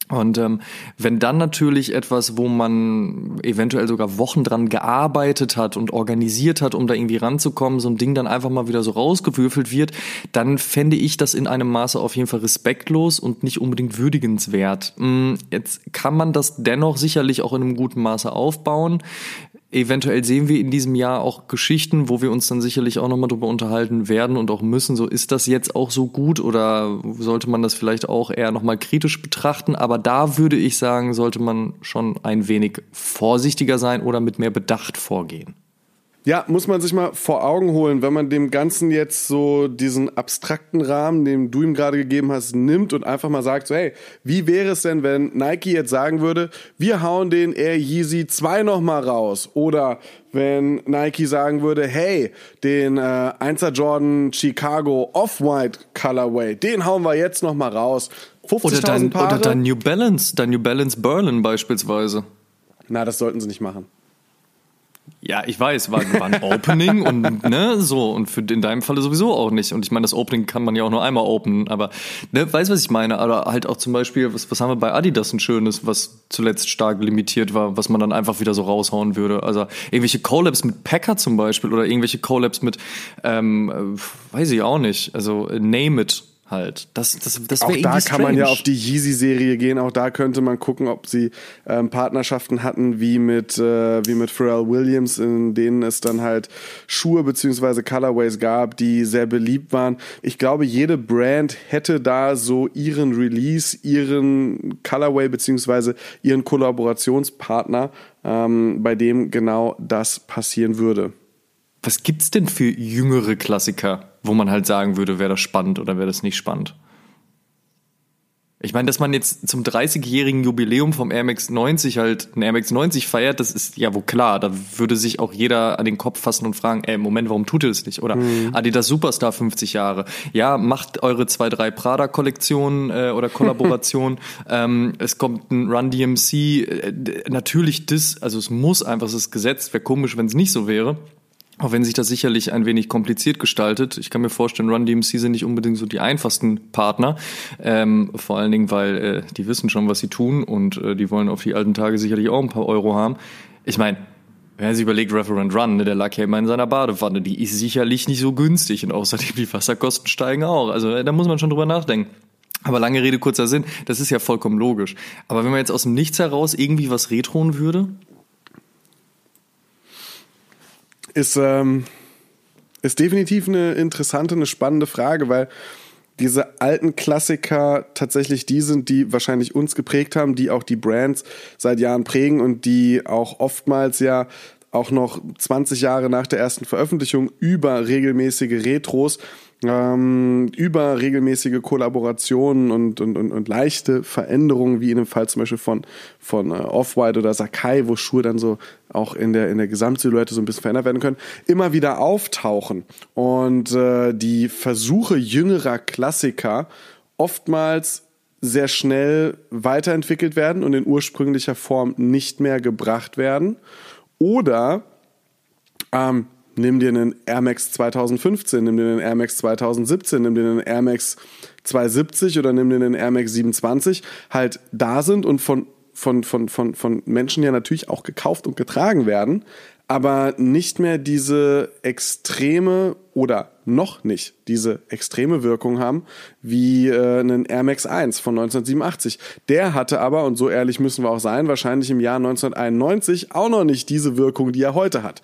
[SPEAKER 1] Und ähm, wenn dann natürlich etwas, wo man eventuell sogar Wochen dran gearbeitet hat und organisiert hat, um da irgendwie ranzukommen, so ein Ding dann einfach mal wieder so rausgewürfelt wird, dann fände ich das in einem Maße auf jeden Fall respektlos und nicht unbedingt würdigenswert. Mm, jetzt kann man das dennoch sicherlich auch in einem guten Maße aufbauen. Eventuell sehen wir in diesem Jahr auch Geschichten, wo wir uns dann sicherlich auch nochmal drüber unterhalten werden und auch müssen. So, ist das jetzt auch so gut oder sollte man das vielleicht auch eher nochmal kritisch betrachten? Aber da würde ich sagen, sollte man schon ein wenig vorsichtiger sein oder mit mehr Bedacht vorgehen.
[SPEAKER 2] Ja, muss man sich mal vor Augen holen, wenn man dem Ganzen jetzt so diesen abstrakten Rahmen, den du ihm gerade gegeben hast, nimmt und einfach mal sagt, so, hey, wie wäre es denn, wenn Nike jetzt sagen würde, wir hauen den Air Yeezy 2 nochmal raus? Oder wenn Nike sagen würde, hey, den äh, 1er Jordan Chicago Off-White Colorway, den hauen wir jetzt nochmal raus.
[SPEAKER 1] 50.000 oder dein, Paare. Oder dein New Balance, dein New Balance Berlin beispielsweise.
[SPEAKER 2] Na, das sollten sie nicht machen.
[SPEAKER 1] Ja, ich weiß, war, war ein Opening und ne, so und für in deinem Falle sowieso auch nicht. Und ich meine, das Opening kann man ja auch nur einmal openen, aber ne, weißt was ich meine? Aber halt auch zum Beispiel, was, was haben wir bei Adidas ein schönes, was zuletzt stark limitiert war, was man dann einfach wieder so raushauen würde. Also irgendwelche Collabs mit Packer zum Beispiel oder irgendwelche Collabs mit, ähm, weiß ich auch nicht. Also Name It halt. Das, das, das
[SPEAKER 2] auch da kann man ja auf die Yeezy-Serie gehen. Auch da könnte man gucken, ob sie ähm, Partnerschaften hatten wie mit, äh, wie mit Pharrell Williams, in denen es dann halt Schuhe beziehungsweise Colorways gab, die sehr beliebt waren. Ich glaube, jede Brand hätte da so ihren Release, ihren Colorway beziehungsweise ihren Kollaborationspartner, ähm, bei dem genau das passieren würde.
[SPEAKER 1] Was gibt's denn für jüngere Klassiker? Wo man halt sagen würde, wäre das spannend oder wäre das nicht spannend. Ich meine, dass man jetzt zum 30-jährigen Jubiläum vom Air Max 90 halt ein Air Max 90 feiert, das ist ja wohl klar. Da würde sich auch jeder an den Kopf fassen und fragen, ey, Moment, warum tut ihr das nicht? Oder mhm. Adidas Superstar 50 Jahre. Ja, macht eure zwei, drei Prada-Kollektionen äh, oder Kollaborationen. ähm, es kommt ein Run DMC. Äh, natürlich das, also es muss einfach, es ist gesetzt. Wäre komisch, wenn es nicht so wäre. Auch wenn sich das sicherlich ein wenig kompliziert gestaltet. Ich kann mir vorstellen, Run DMC sind nicht unbedingt so die einfachsten Partner. Ähm, vor allen Dingen, weil äh, die wissen schon, was sie tun und äh, die wollen auf die alten Tage sicherlich auch ein paar Euro haben. Ich meine, wenn man sich überlegt, Referent Run, ne, der lag ja immer in seiner Badewanne, die ist sicherlich nicht so günstig und außerdem die Wasserkosten steigen auch. Also äh, da muss man schon drüber nachdenken. Aber lange Rede, kurzer Sinn, das ist ja vollkommen logisch. Aber wenn man jetzt aus dem Nichts heraus irgendwie was retronen würde,
[SPEAKER 2] ist, ähm, ist definitiv eine interessante, eine spannende Frage, weil diese alten Klassiker tatsächlich die sind, die wahrscheinlich uns geprägt haben, die auch die Brands seit Jahren prägen und die auch oftmals ja auch noch 20 Jahre nach der ersten Veröffentlichung über regelmäßige Retros, ähm, über regelmäßige Kollaborationen und, und, und, und leichte Veränderungen, wie in dem Fall zum Beispiel von, von äh, Off-White oder Sakai, wo Schuhe dann so auch in der, in der Gesamtsilhouette so ein bisschen verändert werden können, immer wieder auftauchen. Und äh, die Versuche jüngerer Klassiker oftmals sehr schnell weiterentwickelt werden und in ursprünglicher Form nicht mehr gebracht werden. Oder ähm, nimm dir einen Air Max 2015, nimm dir einen Air Max 2017, nimm dir einen Air Max 270 oder nimm dir einen Air Max 27, halt da sind und von, von, von, von, von Menschen ja natürlich auch gekauft und getragen werden, aber nicht mehr diese extreme oder noch nicht diese extreme Wirkung haben wie äh, einen Air Max 1 von 1987. Der hatte aber, und so ehrlich müssen wir auch sein, wahrscheinlich im Jahr 1991 auch noch nicht diese Wirkung, die er heute hat.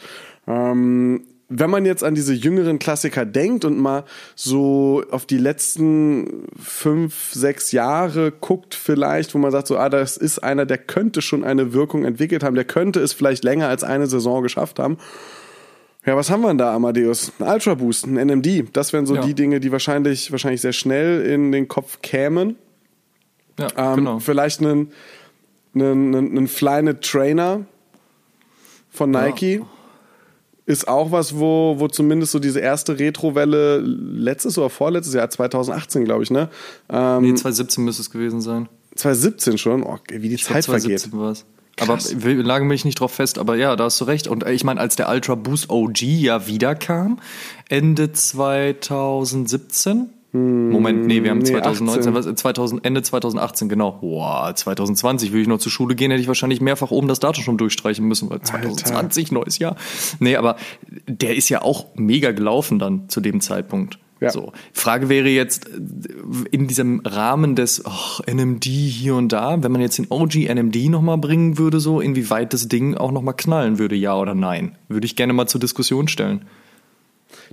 [SPEAKER 2] Ähm, wenn man jetzt an diese jüngeren Klassiker denkt und mal so auf die letzten fünf, sechs Jahre guckt vielleicht, wo man sagt so, ah, das ist einer, der könnte schon eine Wirkung entwickelt haben, der könnte es vielleicht länger als eine Saison geschafft haben. Ja, was haben wir denn da, Amadeus? Ein Ultra Boost, ein NMD. Das wären so ja. die Dinge, die wahrscheinlich, wahrscheinlich sehr schnell in den Kopf kämen. Ja, ähm, genau. Vielleicht einen, einen, einen Flyknit Trainer von Nike. Ja ist auch was, wo, wo zumindest so diese erste Retro-Welle letztes oder vorletztes Jahr, 2018, glaube ich, ne?
[SPEAKER 1] Ähm, nee, 2017 müsste es gewesen sein.
[SPEAKER 2] 2017 schon? Oh, wie die ich Zeit glaub, 2017 vergeht. War's.
[SPEAKER 1] Aber wir lagen mich nicht drauf fest, aber ja, da hast du recht. Und äh, ich meine, als der Ultra Boost OG ja wiederkam, Ende 2017, Moment, nee, wir haben nee, 2019, was, 2000, Ende 2018, genau. Boah, 2020 würde ich noch zur Schule gehen, hätte ich wahrscheinlich mehrfach oben das Datum schon durchstreichen müssen, weil 2020, Alter. neues Jahr. Nee, aber der ist ja auch mega gelaufen dann zu dem Zeitpunkt. Ja. So. Frage wäre jetzt, in diesem Rahmen des oh, NMD hier und da, wenn man jetzt den OG NMD nochmal bringen würde, so, inwieweit das Ding auch nochmal knallen würde, ja oder nein? Würde ich gerne mal zur Diskussion stellen.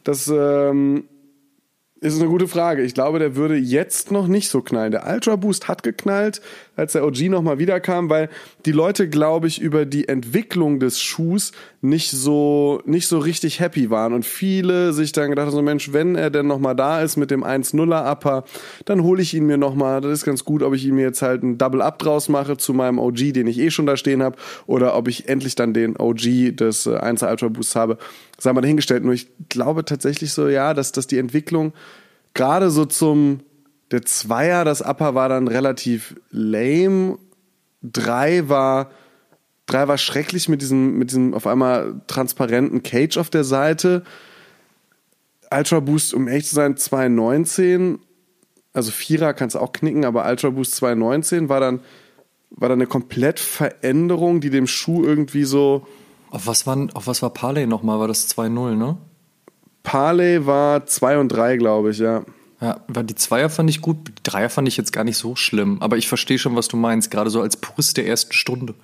[SPEAKER 2] Das, ähm ist eine gute Frage. Ich glaube, der würde jetzt noch nicht so knallen. Der Ultra Boost hat geknallt, als der OG nochmal wiederkam, weil die Leute, glaube ich, über die Entwicklung des Schuhs nicht so, nicht so richtig happy waren. Und viele sich dann gedacht haben, so Mensch, wenn er denn nochmal da ist mit dem 1-0er Upper, dann hole ich ihn mir nochmal. Das ist ganz gut, ob ich ihn mir jetzt halt ein Double Up draus mache zu meinem OG, den ich eh schon da stehen habe, oder ob ich endlich dann den OG des 1 äh, Ultra Boosts habe. Sei mal dahingestellt. Nur ich glaube tatsächlich so, ja, dass, dass die Entwicklung gerade so zum der Zweier, das Upper war dann relativ lame. Drei war, drei war schrecklich mit diesem, mit diesem auf einmal transparenten Cage auf der Seite. Ultra Boost, um echt zu sein, 219. Also Vierer kannst auch knicken, aber Ultra Boost 219 war dann, war dann eine komplett Veränderung, die dem Schuh irgendwie so.
[SPEAKER 1] Auf was war, auf was war Parley nochmal? War das 2-0, ne?
[SPEAKER 2] Parley war 2 und 3, glaube ich, ja.
[SPEAKER 1] Ja, weil die Zweier fand ich gut, die Dreier fand ich jetzt gar nicht so schlimm. Aber ich verstehe schon, was du meinst, gerade so als Purist der ersten Stunde.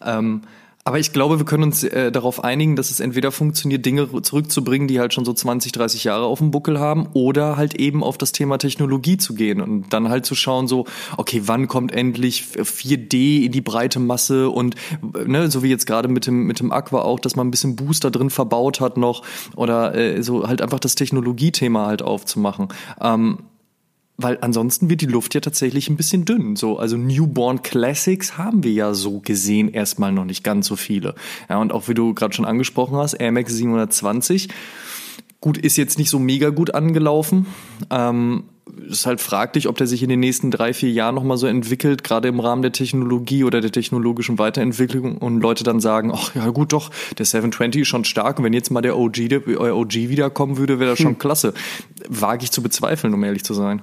[SPEAKER 1] Ähm, aber ich glaube, wir können uns äh, darauf einigen, dass es entweder funktioniert, Dinge zurückzubringen, die halt schon so 20, 30 Jahre auf dem Buckel haben, oder halt eben auf das Thema Technologie zu gehen und dann halt zu schauen, so, okay, wann kommt endlich 4D in die breite Masse und ne, so wie jetzt gerade mit dem, mit dem Aqua auch, dass man ein bisschen Booster drin verbaut hat noch oder äh, so halt einfach das Technologiethema halt aufzumachen. Ähm, weil ansonsten wird die Luft ja tatsächlich ein bisschen dünn. So, also Newborn Classics haben wir ja so gesehen erstmal noch nicht ganz so viele. Ja, und auch wie du gerade schon angesprochen hast, Air Max 720, gut, ist jetzt nicht so mega gut angelaufen. Ähm, ist halt fraglich, ob der sich in den nächsten drei, vier Jahren nochmal so entwickelt, gerade im Rahmen der Technologie oder der technologischen Weiterentwicklung und Leute dann sagen, ach ja gut doch, der 720 ist schon stark und wenn jetzt mal der OG, der OG wiederkommen würde, wäre das schon hm. klasse. Wage ich zu bezweifeln, um ehrlich zu sein.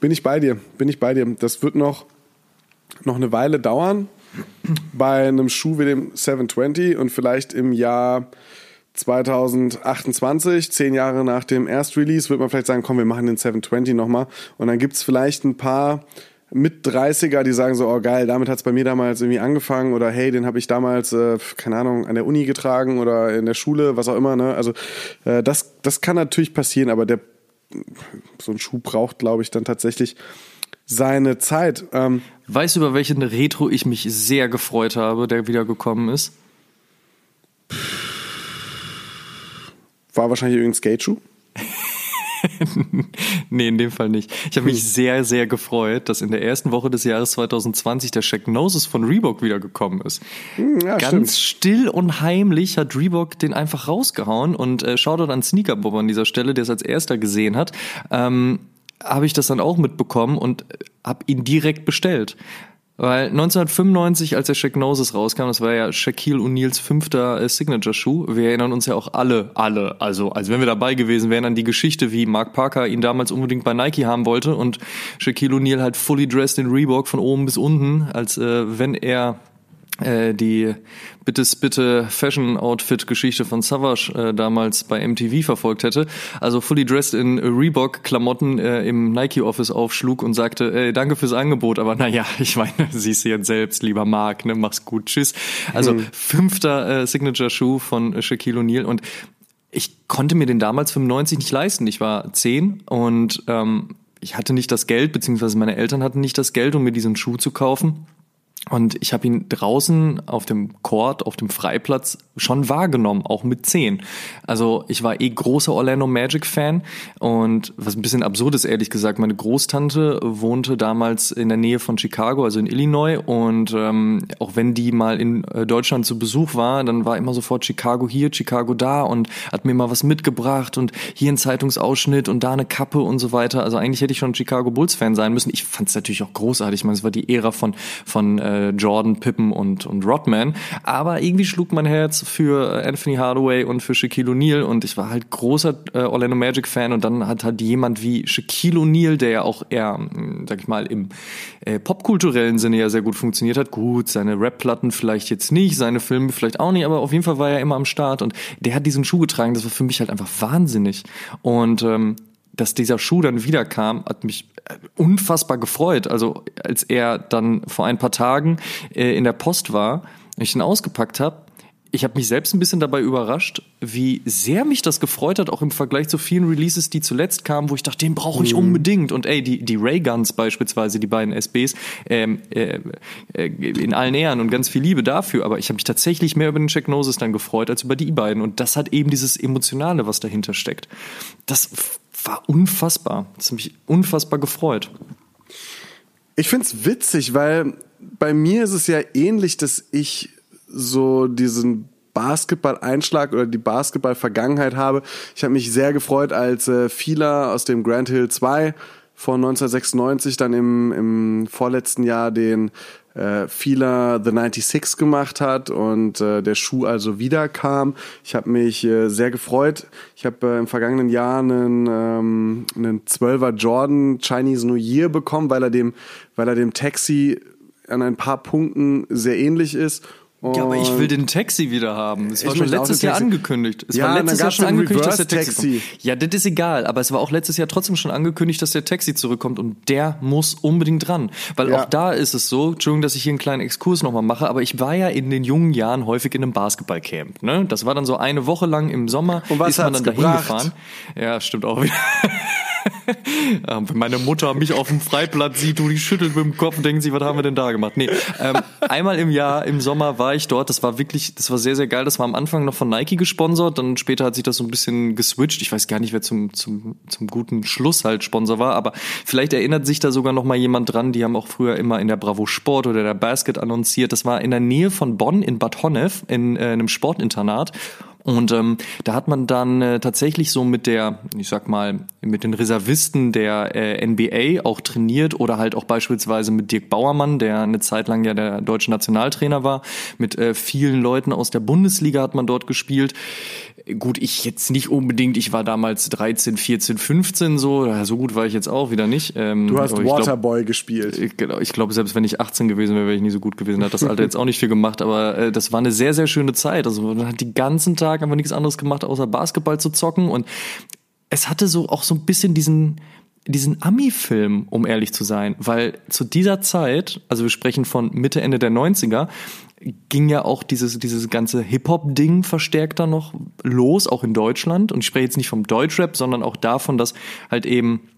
[SPEAKER 2] Bin ich bei dir, bin ich bei dir. Das wird noch, noch eine Weile dauern bei einem Schuh wie dem 720 und vielleicht im Jahr 2028, zehn Jahre nach dem Erstrelease, wird man vielleicht sagen, komm, wir machen den 720 nochmal. Und dann gibt es vielleicht ein paar mit 30er, die sagen so, oh geil, damit hat es bei mir damals irgendwie angefangen oder hey, den habe ich damals, äh, keine Ahnung, an der Uni getragen oder in der Schule, was auch immer. Ne? Also äh, das, das kann natürlich passieren, aber der so ein Schuh braucht, glaube ich, dann tatsächlich seine Zeit. Ähm,
[SPEAKER 1] weißt du, über welchen Retro ich mich sehr gefreut habe, der wiedergekommen ist?
[SPEAKER 2] War wahrscheinlich irgendein Skate-Schuh.
[SPEAKER 1] nee, in dem Fall nicht. Ich habe mich sehr, sehr gefreut, dass in der ersten Woche des Jahres 2020 der Shacknosis von Reebok wiedergekommen ist.
[SPEAKER 2] Hm, ja,
[SPEAKER 1] Ganz
[SPEAKER 2] stimmt.
[SPEAKER 1] still und heimlich hat Reebok den einfach rausgehauen und äh, Shoutout an Sneakerbob an dieser Stelle, der es als erster gesehen hat. Ähm, habe ich das dann auch mitbekommen und habe ihn direkt bestellt. Weil 1995, als der Shacknosis rauskam, das war ja Shaquille O'Neals fünfter äh, Signature-Schuh. Wir erinnern uns ja auch alle, alle, also als wenn wir dabei gewesen wären, an die Geschichte, wie Mark Parker ihn damals unbedingt bei Nike haben wollte und Shaquille O'Neal halt fully dressed in Reebok von oben bis unten, als äh, wenn er die Bittes bitte Fashion Outfit Geschichte von Savage äh, damals bei MTV verfolgt hätte. Also fully dressed in Reebok Klamotten äh, im Nike Office aufschlug und sagte, äh, danke fürs Angebot, aber naja, ich meine, siehst du jetzt selbst, lieber Mark, ne, mach's gut, tschüss. Also
[SPEAKER 2] Mhm.
[SPEAKER 1] fünfter äh, Signature Schuh von äh, Shaquille O'Neal und ich konnte mir den damals 95 nicht leisten. Ich war zehn und ähm, ich hatte nicht das Geld, beziehungsweise meine Eltern hatten nicht das Geld, um mir diesen Schuh zu kaufen. Und ich habe ihn draußen auf dem Court, auf dem Freiplatz schon wahrgenommen, auch mit zehn. Also ich war eh großer Orlando Magic Fan und was ein bisschen absurd ist, ehrlich gesagt, meine Großtante wohnte damals in der Nähe von Chicago, also in Illinois und ähm, auch wenn die mal in äh, Deutschland zu Besuch war, dann war immer sofort Chicago hier, Chicago da und hat mir mal was mitgebracht und hier ein Zeitungsausschnitt und da eine Kappe und so weiter. Also eigentlich hätte ich schon Chicago Bulls Fan sein müssen. Ich fand es natürlich auch großartig. Ich meine, es war die Ära von von äh, Jordan, Pippen und und Rodman, aber irgendwie schlug mein Herz für Anthony Hardaway und für Shaquille O'Neal. Und ich war halt großer äh, Orlando Magic Fan. Und dann hat halt jemand wie Shaquille O'Neal, der ja auch eher, mh, sag ich mal, im äh, popkulturellen Sinne ja sehr gut funktioniert hat. Gut, seine Rap-Platten vielleicht jetzt nicht, seine Filme vielleicht auch nicht, aber auf jeden Fall war er immer am Start. Und der hat diesen Schuh getragen. Das war für mich halt einfach wahnsinnig. Und ähm, dass dieser Schuh dann wiederkam, hat mich äh, unfassbar gefreut. Also als er dann vor ein paar Tagen äh, in der Post war, und ich ihn ausgepackt habe, ich habe mich selbst ein bisschen dabei überrascht, wie sehr mich das gefreut hat, auch im Vergleich zu vielen Releases, die zuletzt kamen, wo ich dachte, den brauche ich unbedingt. Und ey, die, die Rayguns beispielsweise, die beiden SBs, ähm, äh, äh, in allen Ehren und ganz viel Liebe dafür. Aber ich habe mich tatsächlich mehr über den Check Noses dann gefreut, als über die beiden. Und das hat eben dieses Emotionale, was dahinter steckt. Das war unfassbar. Das hat mich unfassbar gefreut.
[SPEAKER 2] Ich find's witzig, weil bei mir ist es ja ähnlich, dass ich so diesen Basketball-Einschlag oder die Basketball-Vergangenheit habe. Ich habe mich sehr gefreut, als äh, Fila aus dem Grand Hill 2 von 1996 dann im, im vorletzten Jahr den äh, Fila The 96 gemacht hat und äh, der Schuh also wiederkam. Ich habe mich äh, sehr gefreut. Ich habe äh, im vergangenen Jahr einen, ähm, einen 12er Jordan Chinese New Year bekommen, weil er dem, weil er dem Taxi an ein paar Punkten sehr ähnlich ist.
[SPEAKER 1] Ja, aber ich will
[SPEAKER 2] Und
[SPEAKER 1] den Taxi wieder haben. Es war schon letztes Jahr angekündigt. Es
[SPEAKER 2] Ja,
[SPEAKER 1] war letztes Jahr schon angekündigt, dass der Taxi
[SPEAKER 2] Taxi.
[SPEAKER 1] kommt. Ja, das ist egal. Aber es war auch letztes Jahr trotzdem schon angekündigt, dass der Taxi zurückkommt und der muss unbedingt dran. Weil
[SPEAKER 2] Ja.
[SPEAKER 1] auch da ist es so, Entschuldigung, dass ich hier einen kleinen Exkurs nochmal mache, aber ich war ja in den jungen Jahren häufig in einem Basketballcamp. Ne? Das war dann so eine Woche lang im Sommer.
[SPEAKER 2] Und was
[SPEAKER 1] ist man dann dahin
[SPEAKER 2] gebracht?
[SPEAKER 1] gefahren. Ja, stimmt auch wieder. Ja, wenn meine Mutter mich auf dem Freiplatz sieht, du die schüttelt mit dem Kopf und denkt sich, was haben wir denn da gemacht? Nee, ähm, einmal im Jahr, im Sommer war ich dort. Das war wirklich, das war sehr, sehr geil. Das war am Anfang noch von Nike gesponsert, dann später hat sich das so ein bisschen geswitcht. Ich weiß gar nicht, wer zum, zum, zum guten Schluss halt Sponsor war, aber vielleicht erinnert sich da sogar noch mal jemand dran. Die haben auch früher immer in der Bravo Sport oder der Basket annonciert. Das war in der Nähe von Bonn in Bad Honnef in äh, einem Sportinternat. Und ähm, da hat man dann äh, tatsächlich so mit der, ich sag mal, mit den Reservisten der äh, NBA auch trainiert oder halt auch beispielsweise mit Dirk Bauermann, der eine Zeit lang ja der deutsche Nationaltrainer war. Mit äh, vielen Leuten aus der Bundesliga hat man dort gespielt. Gut, ich jetzt nicht unbedingt, ich war damals 13, 14, 15 so, so gut war ich jetzt auch wieder nicht. Ähm,
[SPEAKER 2] du hast
[SPEAKER 1] ich glaub-
[SPEAKER 2] Waterboy gespielt.
[SPEAKER 1] ich genau, ich glaube, selbst wenn ich 18 gewesen wäre, wäre ich nie so gut gewesen. Hat das Alter jetzt auch nicht viel gemacht, aber äh, das war eine sehr, sehr schöne Zeit. Also man hat die ganzen Tag einfach nichts anderes gemacht, außer Basketball zu zocken. Und es hatte so auch so ein bisschen diesen diesen Ami-Film, um ehrlich zu sein, weil zu dieser Zeit, also wir sprechen von Mitte, Ende der 90er, ging ja auch dieses, dieses ganze Hip-Hop-Ding verstärkter noch los, auch in Deutschland. Und ich spreche jetzt nicht vom Deutschrap, sondern auch davon, dass halt eben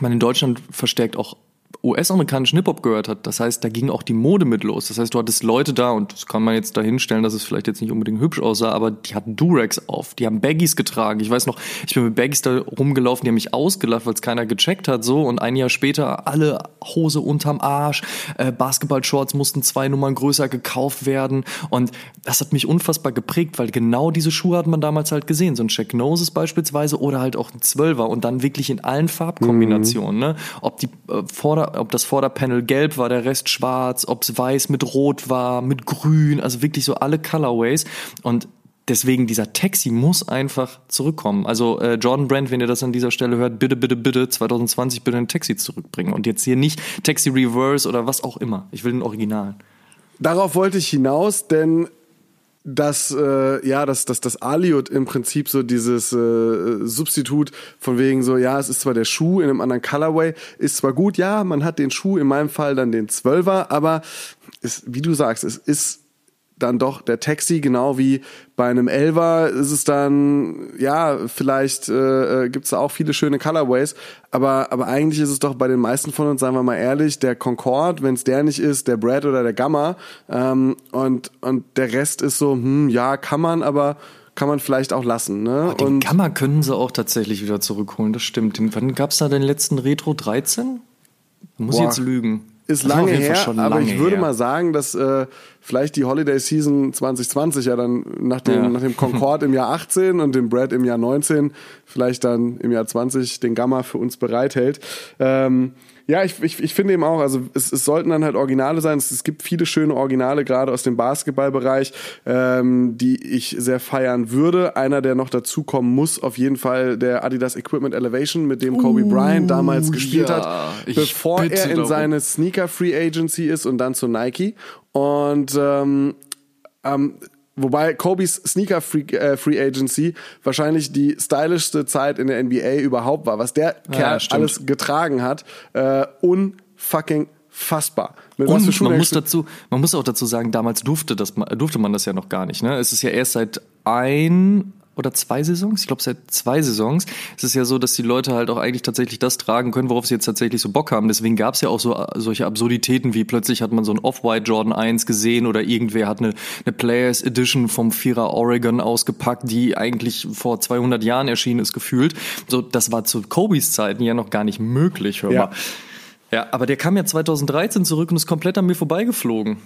[SPEAKER 1] man in Deutschland verstärkt auch US-amerikanischen Hip-Hop gehört hat. Das heißt, da ging auch die Mode mit los. Das heißt, du hattest Leute da und das kann man jetzt da hinstellen, dass es vielleicht jetzt nicht unbedingt hübsch aussah, aber die hatten Durex auf, die haben Baggies getragen. Ich weiß noch, ich bin mit Baggies da rumgelaufen, die haben mich ausgelacht, weil es keiner gecheckt hat so und ein Jahr später alle Hose unterm Arsch, äh, Basketball-Shorts mussten zwei Nummern größer gekauft werden und das hat mich unfassbar geprägt, weil genau diese Schuhe hat man damals halt gesehen, so ein Check Noses beispielsweise oder halt auch ein Zwölfer und dann wirklich in allen Farbkombinationen, mhm. ne? Ob die äh, Vorder ob das Vorderpanel gelb war, der Rest schwarz, ob es weiß mit rot war, mit grün, also wirklich so alle Colorways. Und deswegen dieser Taxi muss einfach zurückkommen. Also äh, Jordan Brand, wenn ihr das an dieser Stelle hört, bitte, bitte, bitte 2020 bitte ein Taxi zurückbringen. Und jetzt hier nicht Taxi Reverse oder was auch immer. Ich will den Original.
[SPEAKER 2] Darauf wollte ich hinaus, denn dass äh, ja, dass, dass das Aliot im Prinzip so dieses äh, Substitut von wegen so, ja, es ist zwar der Schuh in einem anderen Colorway, ist zwar gut, ja, man hat den Schuh, in meinem Fall dann den Zwölfer, aber ist, wie du sagst, es ist dann doch der Taxi, genau wie bei einem Elva ist es dann, ja, vielleicht äh, äh gibt es da auch viele schöne Colorways, aber, aber eigentlich ist es doch bei den meisten von uns, sagen wir mal ehrlich, der Concorde, wenn es der nicht ist, der Brad oder der Gamma ähm, und, und der Rest ist so, hm, ja, kann man, aber kann man vielleicht auch lassen. Ne?
[SPEAKER 1] Oh, den und Gamma können sie auch tatsächlich wieder zurückholen, das stimmt. Wann gab es da den letzten Retro 13? Muss Boah. ich jetzt lügen
[SPEAKER 2] ist lange her, aber ich würde her. mal sagen, dass äh, vielleicht die Holiday Season 2020 ja dann nach dem, ja. nach dem Concorde im Jahr 18 und dem Brad im Jahr 19 vielleicht dann im Jahr 20 den Gamma für uns bereithält. Ähm, ja, ich, ich, ich finde eben auch, also es, es sollten dann halt Originale sein. Es, es gibt viele schöne Originale, gerade aus dem Basketballbereich, ähm, die ich sehr feiern würde. Einer, der noch dazukommen muss, auf jeden Fall der Adidas Equipment Elevation, mit dem Kobe uh, Bryant damals gespielt ja, hat, bevor er in darum. seine Sneaker Free Agency ist und dann zu Nike. Und ähm, ähm, Wobei Kobe's Sneaker Free, äh, Free Agency wahrscheinlich die stylischste Zeit in der NBA überhaupt war. Was der Kerl ja, alles getragen hat, äh, unfucking fassbar.
[SPEAKER 1] Mit Und man muss dazu, man muss auch dazu sagen, damals durfte das, durfte man das ja noch gar nicht. Ne? Es ist ja erst seit ein oder zwei Saisons, ich glaube seit zwei Saisons, es ist ja so, dass die Leute halt auch eigentlich tatsächlich das tragen können, worauf sie jetzt tatsächlich so Bock haben. Deswegen gab es ja auch so solche Absurditäten wie plötzlich hat man so ein Off-White Jordan 1 gesehen oder irgendwer hat eine, eine Players Edition vom Vierer Oregon ausgepackt, die eigentlich vor 200 Jahren erschienen ist gefühlt. So, das war zu Kobes Zeiten ja noch gar nicht möglich, hör mal. Ja. Ja, aber der kam ja 2013 zurück und ist komplett an mir vorbeigeflogen.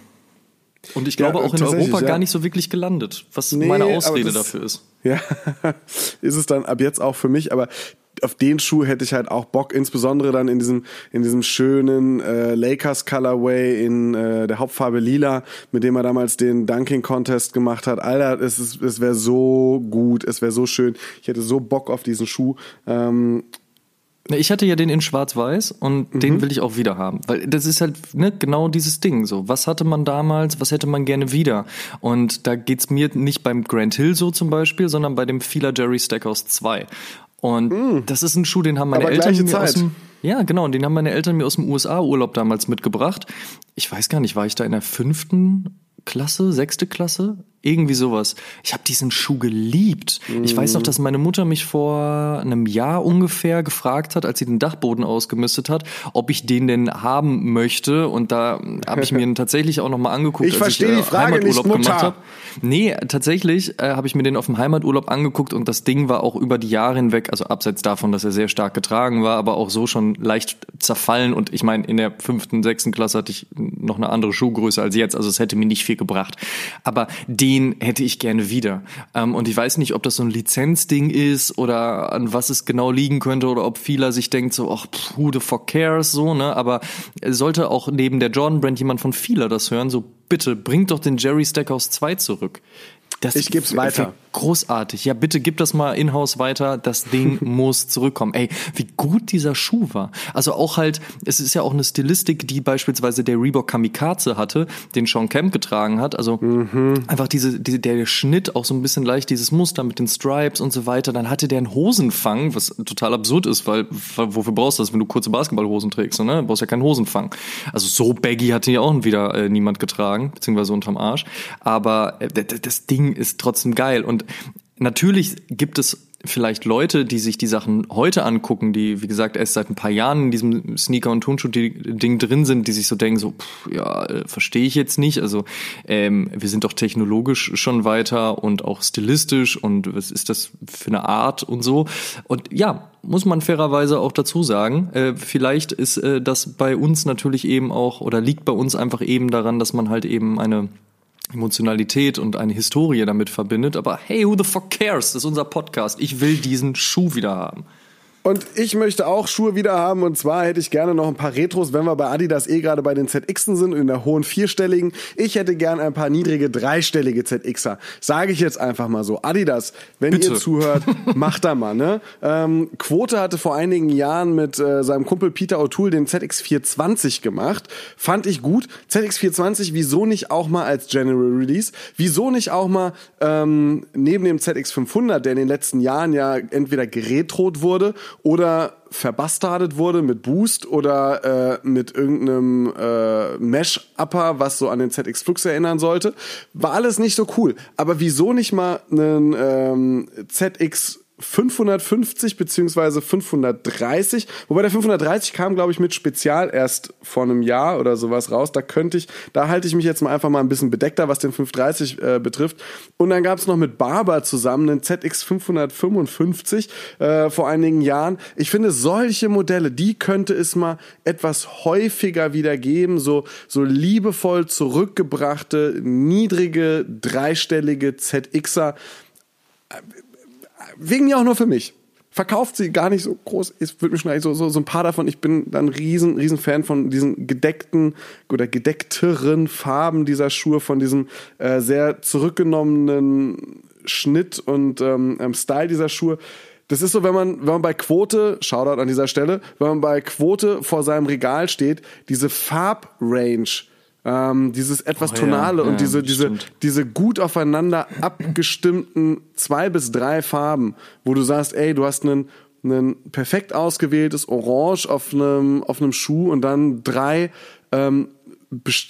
[SPEAKER 1] Und ich glaube ja, auch in Europa ja. gar nicht so wirklich gelandet, was nee, meine Ausrede das, dafür ist.
[SPEAKER 2] Ja, ist es dann ab jetzt auch für mich, aber auf den Schuh hätte ich halt auch Bock, insbesondere dann in diesem in diesem schönen äh, Lakers Colorway in äh, der Hauptfarbe lila, mit dem er damals den Dunking Contest gemacht hat. Alter, es ist es wäre so gut, es wäre so schön. Ich hätte so Bock auf diesen Schuh. Ähm,
[SPEAKER 1] ich hatte ja den in Schwarz-Weiß und mhm. den will ich auch wieder haben. Weil das ist halt ne, genau dieses Ding so. Was hatte man damals, was hätte man gerne wieder? Und da geht's mir nicht beim Grand Hill so zum Beispiel, sondern bei dem Fila Jerry Stackhouse 2. Und mhm. das ist ein Schuh, den haben meine Aber Eltern mir Zeit. aus dem ja, genau. Und den haben meine Eltern mir aus dem USA-Urlaub damals mitgebracht. Ich weiß gar nicht, war ich da in der fünften Klasse, sechste Klasse? Irgendwie sowas. Ich habe diesen Schuh geliebt. Mm. Ich weiß noch, dass meine Mutter mich vor einem Jahr ungefähr gefragt hat, als sie den Dachboden ausgemistet hat, ob ich den denn haben möchte. Und da habe ich mir ihn tatsächlich auch nochmal angeguckt,
[SPEAKER 2] ich als ich äh, die Frage Heimaturlaub nicht, gemacht habe.
[SPEAKER 1] Nee, tatsächlich äh, habe ich mir den auf dem Heimaturlaub angeguckt und das Ding war auch über die Jahre hinweg, also abseits davon, dass er sehr stark getragen war, aber auch so schon leicht zerfallen. Und ich meine, in der fünften, sechsten Klasse hatte ich noch eine andere Schuhgröße als jetzt, also es hätte mir nicht viel gebracht. Aber den hätte ich gerne wieder. Ähm, und ich weiß nicht, ob das so ein Lizenzding ist oder an was es genau liegen könnte oder ob vieler sich denkt so, ach, who the fuck cares, so, ne? Aber sollte auch neben der Jordan Brand jemand von vieler das hören, so bitte bringt doch den Jerry Stackhouse 2 zurück.
[SPEAKER 2] Das ich gebe es weiter.
[SPEAKER 1] Großartig. Ja, bitte gib das mal in-house weiter. Das Ding muss zurückkommen. Ey, wie gut dieser Schuh war. Also auch halt, es ist ja auch eine Stilistik, die beispielsweise der Reebok Kamikaze hatte, den Sean Kemp getragen hat. Also mhm. einfach diese, diese, der Schnitt, auch so ein bisschen leicht dieses Muster mit den Stripes und so weiter. Dann hatte der einen Hosenfang, was total absurd ist, weil wofür brauchst du das, wenn du kurze Basketballhosen trägst, ne? Du brauchst ja keinen Hosenfang. Also so baggy hatte ja auch wieder äh, niemand getragen, beziehungsweise unterm Arsch. Aber äh, das Ding ist trotzdem geil. Und natürlich gibt es vielleicht Leute, die sich die Sachen heute angucken, die, wie gesagt, erst seit ein paar Jahren in diesem Sneaker- und Turnschuh-Ding drin sind, die sich so denken, so, pff, ja, äh, verstehe ich jetzt nicht. Also ähm, wir sind doch technologisch schon weiter und auch stilistisch und was ist das für eine Art und so. Und ja, muss man fairerweise auch dazu sagen, äh, vielleicht ist äh, das bei uns natürlich eben auch oder liegt bei uns einfach eben daran, dass man halt eben eine Emotionalität und eine Historie damit verbindet. Aber hey, who the fuck cares? Das ist unser Podcast. Ich will diesen Schuh wieder haben.
[SPEAKER 2] Und ich möchte auch Schuhe wieder haben. Und zwar hätte ich gerne noch ein paar Retros, wenn wir bei Adidas eh gerade bei den ZXen sind, in der hohen vierstelligen. Ich hätte gerne ein paar niedrige dreistellige ZXer. Sage ich jetzt einfach mal so. Adidas, wenn
[SPEAKER 1] Bitte.
[SPEAKER 2] ihr zuhört, macht da mal. Ne? Ähm, Quote hatte vor einigen Jahren mit äh, seinem Kumpel Peter O'Toole den ZX420 gemacht. Fand ich gut. ZX420, wieso nicht auch mal als General Release? Wieso nicht auch mal ähm, neben dem ZX500, der in den letzten Jahren ja entweder geretrot wurde oder verbastardet wurde mit Boost oder äh, mit irgendeinem äh, Mesh-Upper, was so an den ZX Flux erinnern sollte. War alles nicht so cool. Aber wieso nicht mal einen ähm, ZX 550 beziehungsweise 530, wobei der 530 kam, glaube ich, mit Spezial erst vor einem Jahr oder sowas raus. Da könnte ich, da halte ich mich jetzt mal einfach mal ein bisschen bedeckter, was den 530 äh, betrifft. Und dann gab es noch mit Barber zusammen einen ZX 555 äh, vor einigen Jahren. Ich finde, solche Modelle, die könnte es mal etwas häufiger wieder geben, so, so liebevoll zurückgebrachte, niedrige, dreistellige ZXer wegen mir auch nur für mich. Verkauft sie gar nicht so groß. Es wird mir schon so, so, so ein paar davon. Ich bin dann riesen, riesen Fan von diesen gedeckten oder gedeckteren Farben dieser Schuhe, von diesem äh, sehr zurückgenommenen Schnitt und ähm, ähm, Style dieser Schuhe. Das ist so, wenn man, wenn man bei Quote, Shoutout an dieser Stelle, wenn man bei Quote vor seinem Regal steht, diese Farbrange ähm, dieses etwas
[SPEAKER 1] Oh ja,
[SPEAKER 2] tonale
[SPEAKER 1] ja,
[SPEAKER 2] und diese, diese,
[SPEAKER 1] stimmt.
[SPEAKER 2] diese gut aufeinander abgestimmten zwei bis drei Farben, wo du sagst, ey, du hast einen, einen perfekt ausgewähltes Orange auf einem, auf einem Schuh und dann drei ähm,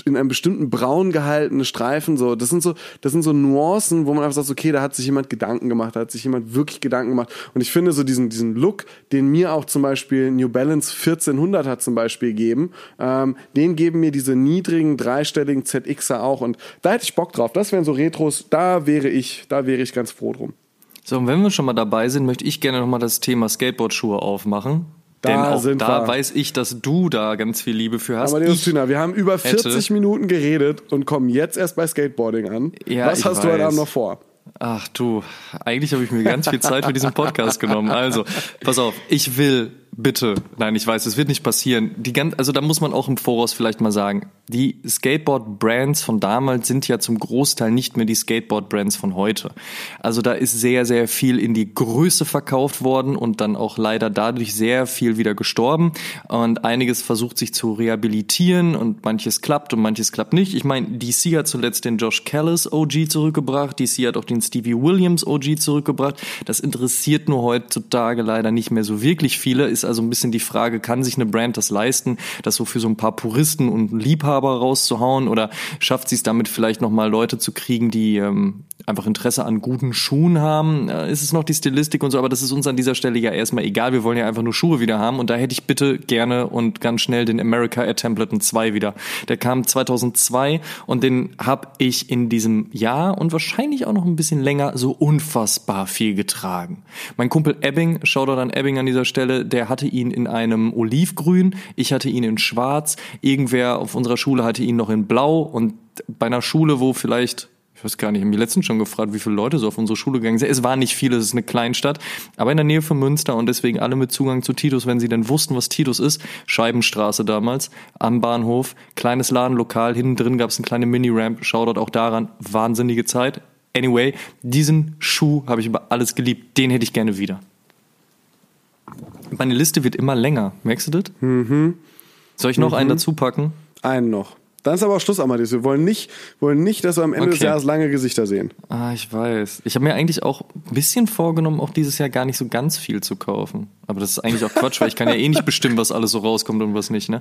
[SPEAKER 2] in einem bestimmten Braun gehaltene Streifen, so, das sind so, das sind so Nuancen, wo man einfach sagt, okay, da hat sich jemand Gedanken gemacht, da hat sich jemand wirklich Gedanken gemacht. Und ich finde so diesen, diesen Look, den mir auch zum Beispiel New Balance 1400 hat zum Beispiel gegeben, ähm, den geben mir diese niedrigen, dreistelligen ZXer auch. Und da hätte ich Bock drauf. Das wären so Retros, da wäre ich, da wäre ich ganz froh drum.
[SPEAKER 1] So, und wenn wir schon mal dabei sind, möchte ich gerne nochmal das Thema Skateboardschuhe aufmachen.
[SPEAKER 2] Da
[SPEAKER 1] Denn auch
[SPEAKER 2] sind
[SPEAKER 1] da
[SPEAKER 2] wir.
[SPEAKER 1] weiß ich, dass du da ganz viel Liebe für hast.
[SPEAKER 2] Aber
[SPEAKER 1] Ich-
[SPEAKER 2] Justina, wir haben über
[SPEAKER 1] hätte-
[SPEAKER 2] 40 Minuten geredet und kommen jetzt erst bei Skateboarding an.
[SPEAKER 1] Ja,
[SPEAKER 2] Was hast du heute
[SPEAKER 1] weiß.
[SPEAKER 2] Abend noch vor?
[SPEAKER 1] Ach du, eigentlich habe ich mir ganz viel Zeit für diesen Podcast genommen. Also, pass auf, ich will bitte, nein, ich weiß, es wird nicht passieren. Die ganz, also da muss man auch im Voraus vielleicht mal sagen, die Skateboard-Brands von damals sind ja zum Großteil nicht mehr die Skateboard-Brands von heute. Also da ist sehr, sehr viel in die Größe verkauft worden und dann auch leider dadurch sehr viel wieder gestorben und einiges versucht sich zu rehabilitieren und manches klappt und manches klappt nicht. Ich meine, DC hat zuletzt den Josh Callis OG zurückgebracht, DC hat auch den Stevie Williams OG zurückgebracht. Das interessiert nur heutzutage leider nicht mehr so wirklich viele. Ist also ein bisschen die Frage, kann sich eine Brand das leisten, das so für so ein paar Puristen und Liebhaber rauszuhauen? Oder schafft sie es damit vielleicht nochmal Leute zu kriegen, die ähm, einfach Interesse an guten Schuhen haben? Äh, ist es noch die Stilistik und so, aber das ist uns an dieser Stelle ja erstmal egal. Wir wollen ja einfach nur Schuhe wieder haben und da hätte ich bitte gerne und ganz schnell den America Air Templeton 2 wieder. Der kam 2002 und den habe ich in diesem Jahr und wahrscheinlich auch noch ein bisschen länger so unfassbar viel getragen. Mein Kumpel Ebbing, Shoutout an Ebbing an dieser Stelle, der hatte ihn in einem Olivgrün, ich hatte ihn in Schwarz, irgendwer auf unserer Schule hatte ihn noch in Blau und bei einer Schule, wo vielleicht ich weiß gar nicht, ich habe mich letztens schon gefragt, wie viele Leute so auf unsere Schule gegangen sind. Es waren nicht viele, es ist eine Kleinstadt, aber in der Nähe von Münster und deswegen alle mit Zugang zu Titus, wenn sie denn wussten, was Titus ist. Scheibenstraße damals, am Bahnhof, kleines Ladenlokal, hinten drin gab es eine kleine Mini-Ramp, Shoutout auch daran, wahnsinnige Zeit. Anyway, diesen Schuh habe ich über alles geliebt, den hätte ich gerne wieder. Meine Liste wird immer länger, merkst du das? Mhm. Soll ich noch einen dazu packen?
[SPEAKER 2] Einen noch. Dann ist aber auch Schluss, Amadeus. Wir wollen nicht, wollen nicht, dass wir am Ende des
[SPEAKER 1] Okay.
[SPEAKER 2] Jahres lange Gesichter sehen.
[SPEAKER 1] Ah, ich weiß. Ich habe mir eigentlich auch ein bisschen vorgenommen, auch dieses Jahr gar nicht so ganz viel zu kaufen. Aber das ist eigentlich auch Quatsch, weil ich kann ja eh nicht bestimmen, was alles so rauskommt und was nicht. Ne?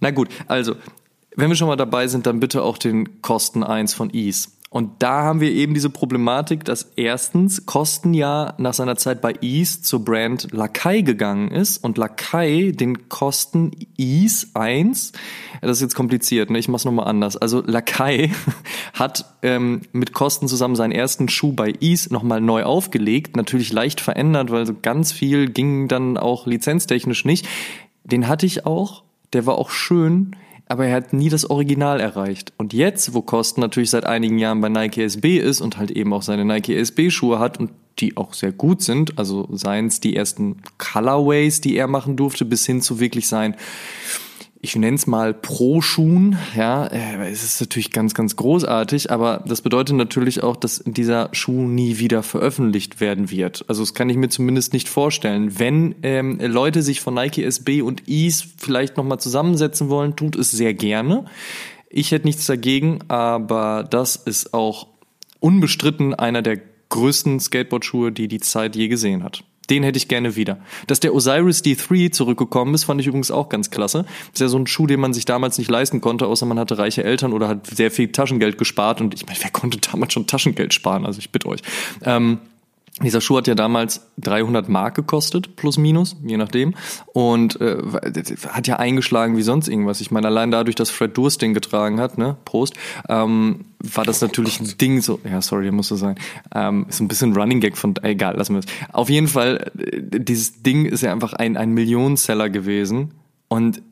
[SPEAKER 1] Na gut, also, wenn wir schon mal dabei sind, dann bitte auch den Kosten 1 von Ease. Und da haben wir eben diese Problematik, dass erstens Kosten ja nach seiner Zeit bei Ease zur Brand Lakai gegangen ist und Lakai den Kosten Ease 1, das ist jetzt kompliziert, ne? ich mach's nochmal anders. Also Lakai hat ähm, mit Kosten zusammen seinen ersten Schuh bei Ease nochmal neu aufgelegt, natürlich leicht verändert, weil so ganz viel ging dann auch lizenztechnisch nicht. Den hatte ich auch, der war auch schön aber er hat nie das Original erreicht. Und jetzt, wo Kosten natürlich seit einigen Jahren bei Nike SB ist und halt eben auch seine Nike SB Schuhe hat und die auch sehr gut sind, also seien es die ersten Colorways, die er machen durfte, bis hin zu wirklich sein ich nenne es mal Pro-Schuhen. Ja, äh, es ist natürlich ganz, ganz großartig, aber das bedeutet natürlich auch, dass dieser Schuh nie wieder veröffentlicht werden wird. Also das kann ich mir zumindest nicht vorstellen. Wenn ähm, Leute sich von Nike SB und Ease vielleicht nochmal zusammensetzen wollen, tut es sehr gerne. Ich hätte nichts dagegen, aber das ist auch unbestritten einer der größten Skateboard-Schuhe, die die Zeit je gesehen hat. Den hätte ich gerne wieder. Dass der Osiris D3 zurückgekommen ist, fand ich übrigens auch ganz klasse. Das ist ja so ein Schuh, den man sich damals nicht leisten konnte, außer man hatte reiche Eltern oder hat sehr viel Taschengeld gespart. Und ich meine, wer konnte damals schon Taschengeld sparen? Also ich bitte euch. Ähm, dieser Schuh hat ja damals 300 Mark gekostet, plus minus, je nachdem. Und äh, hat ja eingeschlagen wie sonst irgendwas. Ich meine, allein dadurch, dass Fred Durst den getragen hat, ne, Prost, ähm, war das natürlich ein Ding so, ja, sorry, muss so sein. Ähm, ist ein bisschen Running Gag von, egal, lassen wir es. Auf jeden Fall, äh, dieses Ding ist ja einfach ein, ein Millionenseller gewesen. Und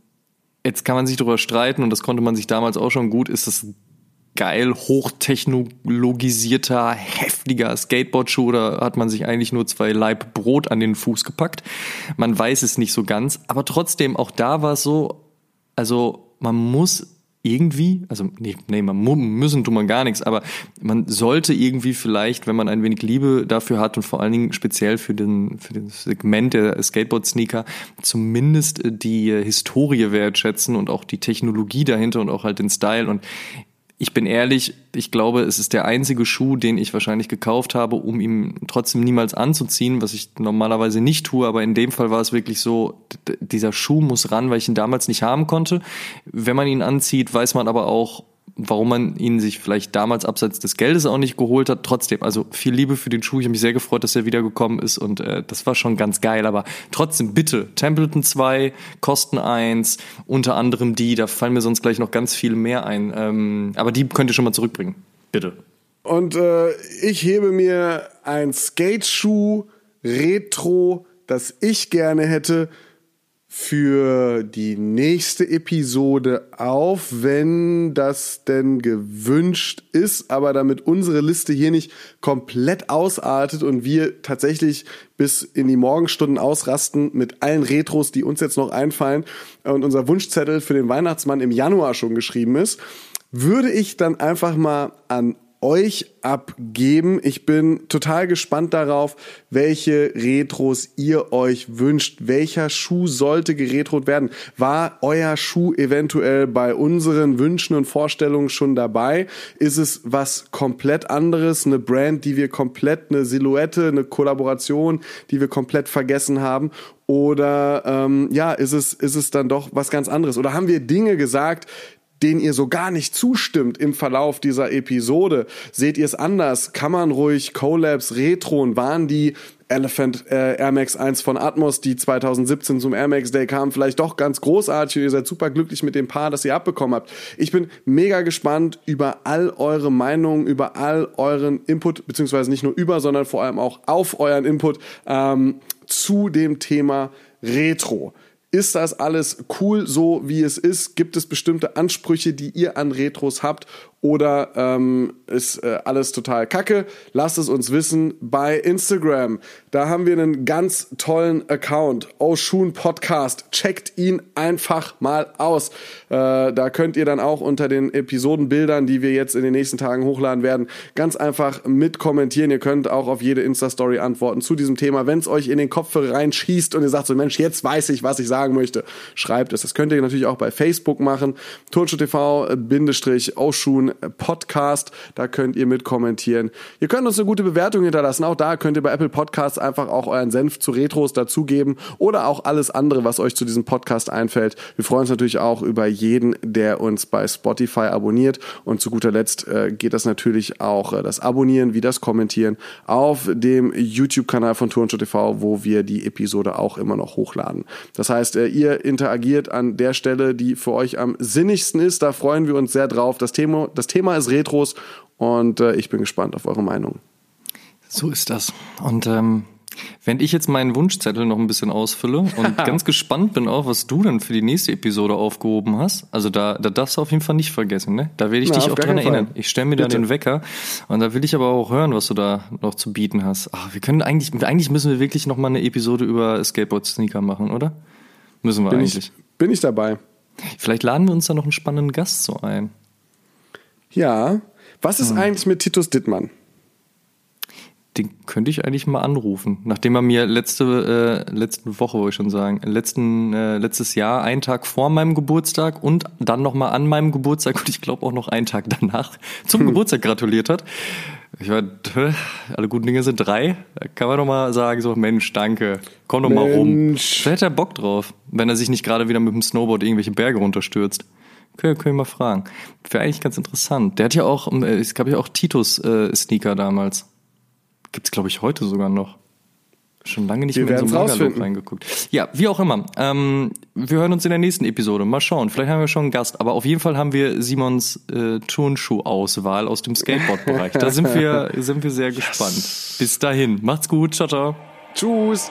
[SPEAKER 1] jetzt kann man sich darüber streiten, und das konnte man sich damals auch schon gut, ist das geil hochtechnologisierter, heftiger Skateboardschuh oder hat man sich eigentlich nur zwei Laib Brot an den Fuß gepackt? Man weiß es nicht so ganz, aber trotzdem, auch da war es so, also man muss irgendwie, also nee, nee, man müssen tut man gar nichts, aber man sollte irgendwie vielleicht, wenn man ein wenig Liebe dafür hat und vor allen Dingen speziell für den für das Segment der Skateboard-Sneaker, zumindest die Historie wertschätzen und auch die Technologie dahinter und auch halt den Style. Und ich bin ehrlich, ich glaube, es ist der einzige Schuh, den ich wahrscheinlich gekauft habe, um ihn trotzdem niemals anzuziehen, was ich normalerweise nicht tue. Aber in dem Fall war es wirklich so, dieser Schuh muss ran, weil ich ihn damals nicht haben konnte. Wenn man ihn anzieht, weiß man aber auch, warum man ihn sich vielleicht damals abseits des Geldes auch nicht geholt hat. Trotzdem, also viel Liebe für den Schuh. Ich habe mich sehr gefreut, dass er wiedergekommen ist und äh, das war schon ganz geil. Aber trotzdem, bitte, Templeton 2, Kosten 1, unter anderem die, da fallen mir sonst gleich noch ganz viel mehr ein. Ähm, aber die könnt ihr schon mal zurückbringen. Bitte.
[SPEAKER 2] Und äh, ich hebe mir ein Skateschuh Retro, das ich gerne hätte für die nächste Episode auf, wenn das denn gewünscht ist, aber damit unsere Liste hier nicht komplett ausartet und wir tatsächlich bis in die Morgenstunden ausrasten mit allen Retros, die uns jetzt noch einfallen und unser Wunschzettel für den Weihnachtsmann im Januar schon geschrieben ist, würde ich dann einfach mal an euch abgeben. Ich bin total gespannt darauf, welche Retros ihr euch wünscht. Welcher Schuh sollte geretrot werden? War euer Schuh eventuell bei unseren Wünschen und Vorstellungen schon dabei? Ist es was komplett anderes? Eine Brand, die wir komplett, eine Silhouette, eine Kollaboration, die wir komplett vergessen haben? Oder ähm, ja, ist es, ist es dann doch was ganz anderes? Oder haben wir Dinge gesagt, denen ihr so gar nicht zustimmt im Verlauf dieser Episode? Seht ihr es anders? Kann man ruhig Collabs Retron, waren die Elephant äh, Air Max 1 von Atmos, die 2017 zum Air Max Day kamen, vielleicht doch ganz großartig und ihr seid super glücklich mit dem Paar, das ihr abbekommen habt. Ich bin mega gespannt über all eure Meinungen, über all euren Input, beziehungsweise nicht nur über, sondern vor allem auch auf euren Input ähm, zu dem Thema Retro. Ist das alles cool, so wie es ist? Gibt es bestimmte Ansprüche, die ihr an Retros habt? Oder ähm, ist äh, alles total kacke? Lasst es uns wissen bei Instagram. Da haben wir einen ganz tollen Account. Oshun Podcast. Checkt ihn einfach mal aus. Äh, da könnt ihr dann auch unter den Episodenbildern, die wir jetzt in den nächsten Tagen hochladen werden, ganz einfach mit kommentieren. Ihr könnt auch auf jede Insta-Story antworten zu diesem Thema. Wenn es euch in den Kopf reinschießt und ihr sagt so, Mensch, jetzt weiß ich, was ich sagen möchte, schreibt es. Das könnt ihr natürlich auch bei Facebook machen. Turnschuh TV, Bindestrich, Oshun Podcast. Da könnt ihr mit kommentieren. Ihr könnt uns eine gute Bewertung hinterlassen. Auch da könnt ihr bei Apple Podcasts einfach auch euren Senf zu Retros dazugeben oder auch alles andere, was euch zu diesem Podcast einfällt. Wir freuen uns natürlich auch über jeden, der uns bei Spotify abonniert. Und zu guter Letzt äh, geht das natürlich auch äh, das Abonnieren wie das Kommentieren auf dem YouTube-Kanal von Turnshow TV, wo wir die Episode auch immer noch hochladen. Das heißt, äh, ihr interagiert an der Stelle, die für euch am sinnigsten ist. Da freuen wir uns sehr drauf. Das Thema, das Thema ist Retros und äh, ich bin gespannt auf eure Meinung.
[SPEAKER 1] So ist das. Und ähm, wenn ich jetzt meinen Wunschzettel noch ein bisschen ausfülle und ganz gespannt bin auch, was du dann für die nächste Episode aufgehoben hast. Also da, da darfst du auf jeden Fall nicht vergessen, ne? Da werde ich Na, dich auch dran erinnern. Fall. Ich stelle mir Bitte. da den Wecker und da will ich aber auch hören, was du da noch zu bieten hast. Ach, wir können eigentlich, eigentlich müssen wir wirklich noch mal eine Episode über Skateboard-Sneaker machen, oder? Müssen wir
[SPEAKER 2] bin
[SPEAKER 1] eigentlich.
[SPEAKER 2] Ich, bin ich dabei.
[SPEAKER 1] Vielleicht laden wir uns da noch einen spannenden Gast so ein.
[SPEAKER 2] Ja. Was ist hm. eigentlich mit Titus Dittmann?
[SPEAKER 1] den könnte ich eigentlich mal anrufen. Nachdem er mir letzte, äh, letzte Woche, wollte ich schon sagen, letzten, äh, letztes Jahr, einen Tag vor meinem Geburtstag und dann nochmal an meinem Geburtstag und ich glaube auch noch einen Tag danach zum hm. Geburtstag gratuliert hat. Ich war, alle guten Dinge sind drei. Da kann man doch mal sagen, so, Mensch, danke, komm doch mal rum. Da hätte er Bock drauf, wenn er sich nicht gerade wieder mit dem Snowboard irgendwelche Berge runterstürzt. Können, können wir mal fragen. Wäre eigentlich ganz interessant. Der hat ja auch, äh, es gab ja auch Titus äh, damals. Gibt's glaube ich heute sogar noch. Schon lange nicht
[SPEAKER 2] wir
[SPEAKER 1] mehr in
[SPEAKER 2] so einen
[SPEAKER 1] reingeguckt. Ja, wie auch immer. Ähm, wir hören uns in der nächsten Episode. Mal schauen. Vielleicht haben wir schon einen Gast. Aber auf jeden Fall haben wir Simons äh, Turnschuh-Auswahl aus dem Skateboard-Bereich. Da sind wir, sind wir sehr gespannt. Bis dahin. Macht's gut. Ciao, ciao.
[SPEAKER 2] Tschüss.